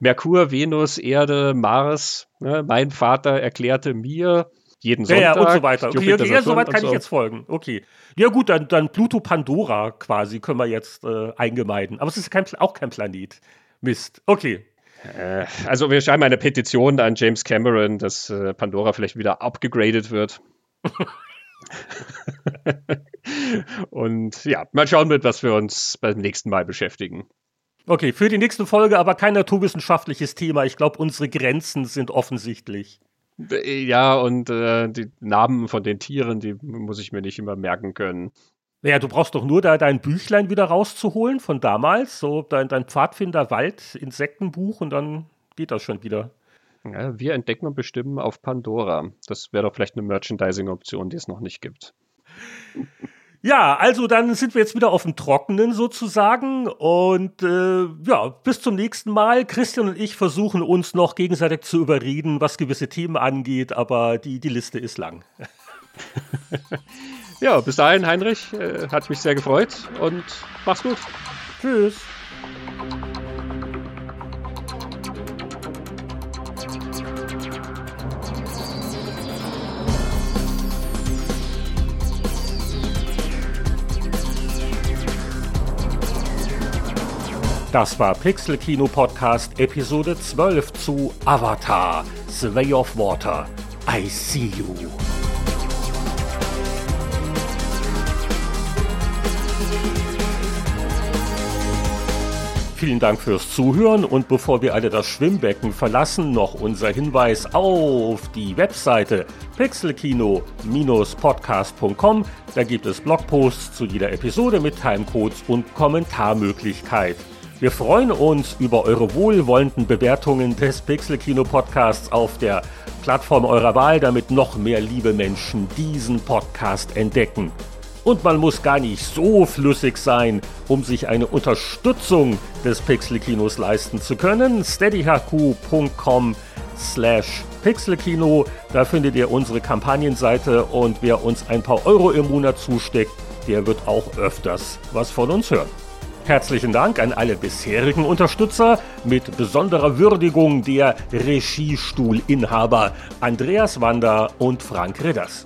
Merkur, Venus, Erde, Mars. Ne? Mein Vater erklärte mir jeden Sonntag. Ja, ja und so weiter. Okay, okay ja, soweit kann so. ich jetzt folgen. Okay. Ja gut, dann, dann Pluto Pandora quasi können wir jetzt äh, eingemeiden. Aber es ist kein, auch kein Planet. Mist. Okay. Äh, also wir schreiben eine Petition an James Cameron, dass äh, Pandora vielleicht wieder abgegradet wird. [laughs] [laughs] Und ja, mal schauen, mit was wir uns beim nächsten Mal beschäftigen. Okay, für die nächste Folge aber kein naturwissenschaftliches Thema. Ich glaube, unsere Grenzen sind offensichtlich. Ja, und äh, die Namen von den Tieren, die muss ich mir nicht immer merken können. Naja, du brauchst doch nur da dein Büchlein wieder rauszuholen von damals, so dein, dein Pfadfinder-Wald-Insektenbuch und dann geht das schon wieder. Ja, wir entdecken und bestimmen auf Pandora. Das wäre doch vielleicht eine Merchandising-Option, die es noch nicht gibt. [laughs] Ja, also dann sind wir jetzt wieder auf dem Trockenen sozusagen. Und äh, ja, bis zum nächsten Mal. Christian und ich versuchen uns noch gegenseitig zu überreden, was gewisse Themen angeht, aber die, die Liste ist lang. [laughs] ja, bis dahin, Heinrich, äh, hat mich sehr gefreut und mach's gut. Tschüss. Das war Pixel Kino Podcast Episode 12 zu Avatar, The Way of Water. I see you. Vielen Dank fürs Zuhören und bevor wir alle das Schwimmbecken verlassen, noch unser Hinweis auf die Webseite pixelkino-podcast.com. Da gibt es Blogposts zu jeder Episode mit Timecodes und Kommentarmöglichkeit. Wir freuen uns über eure wohlwollenden Bewertungen des Pixelkino Podcasts auf der Plattform eurer Wahl, damit noch mehr liebe Menschen diesen Podcast entdecken. Und man muss gar nicht so flüssig sein, um sich eine Unterstützung des Pixelkinos leisten zu können. steadyhq.com slash pixelkino, da findet ihr unsere Kampagnenseite und wer uns ein paar Euro im Monat zusteckt, der wird auch öfters was von uns hören. Herzlichen Dank an alle bisherigen Unterstützer, mit besonderer Würdigung der Regiestuhlinhaber Andreas Wander und Frank Ridders.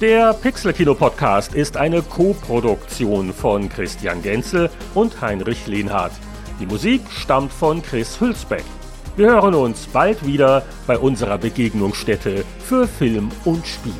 Der Pixelkino Podcast ist eine Co-Produktion von Christian Genzel und Heinrich Lehnhardt. Die Musik stammt von Chris Hülsbeck. Wir hören uns bald wieder bei unserer Begegnungsstätte für Film und Spiel.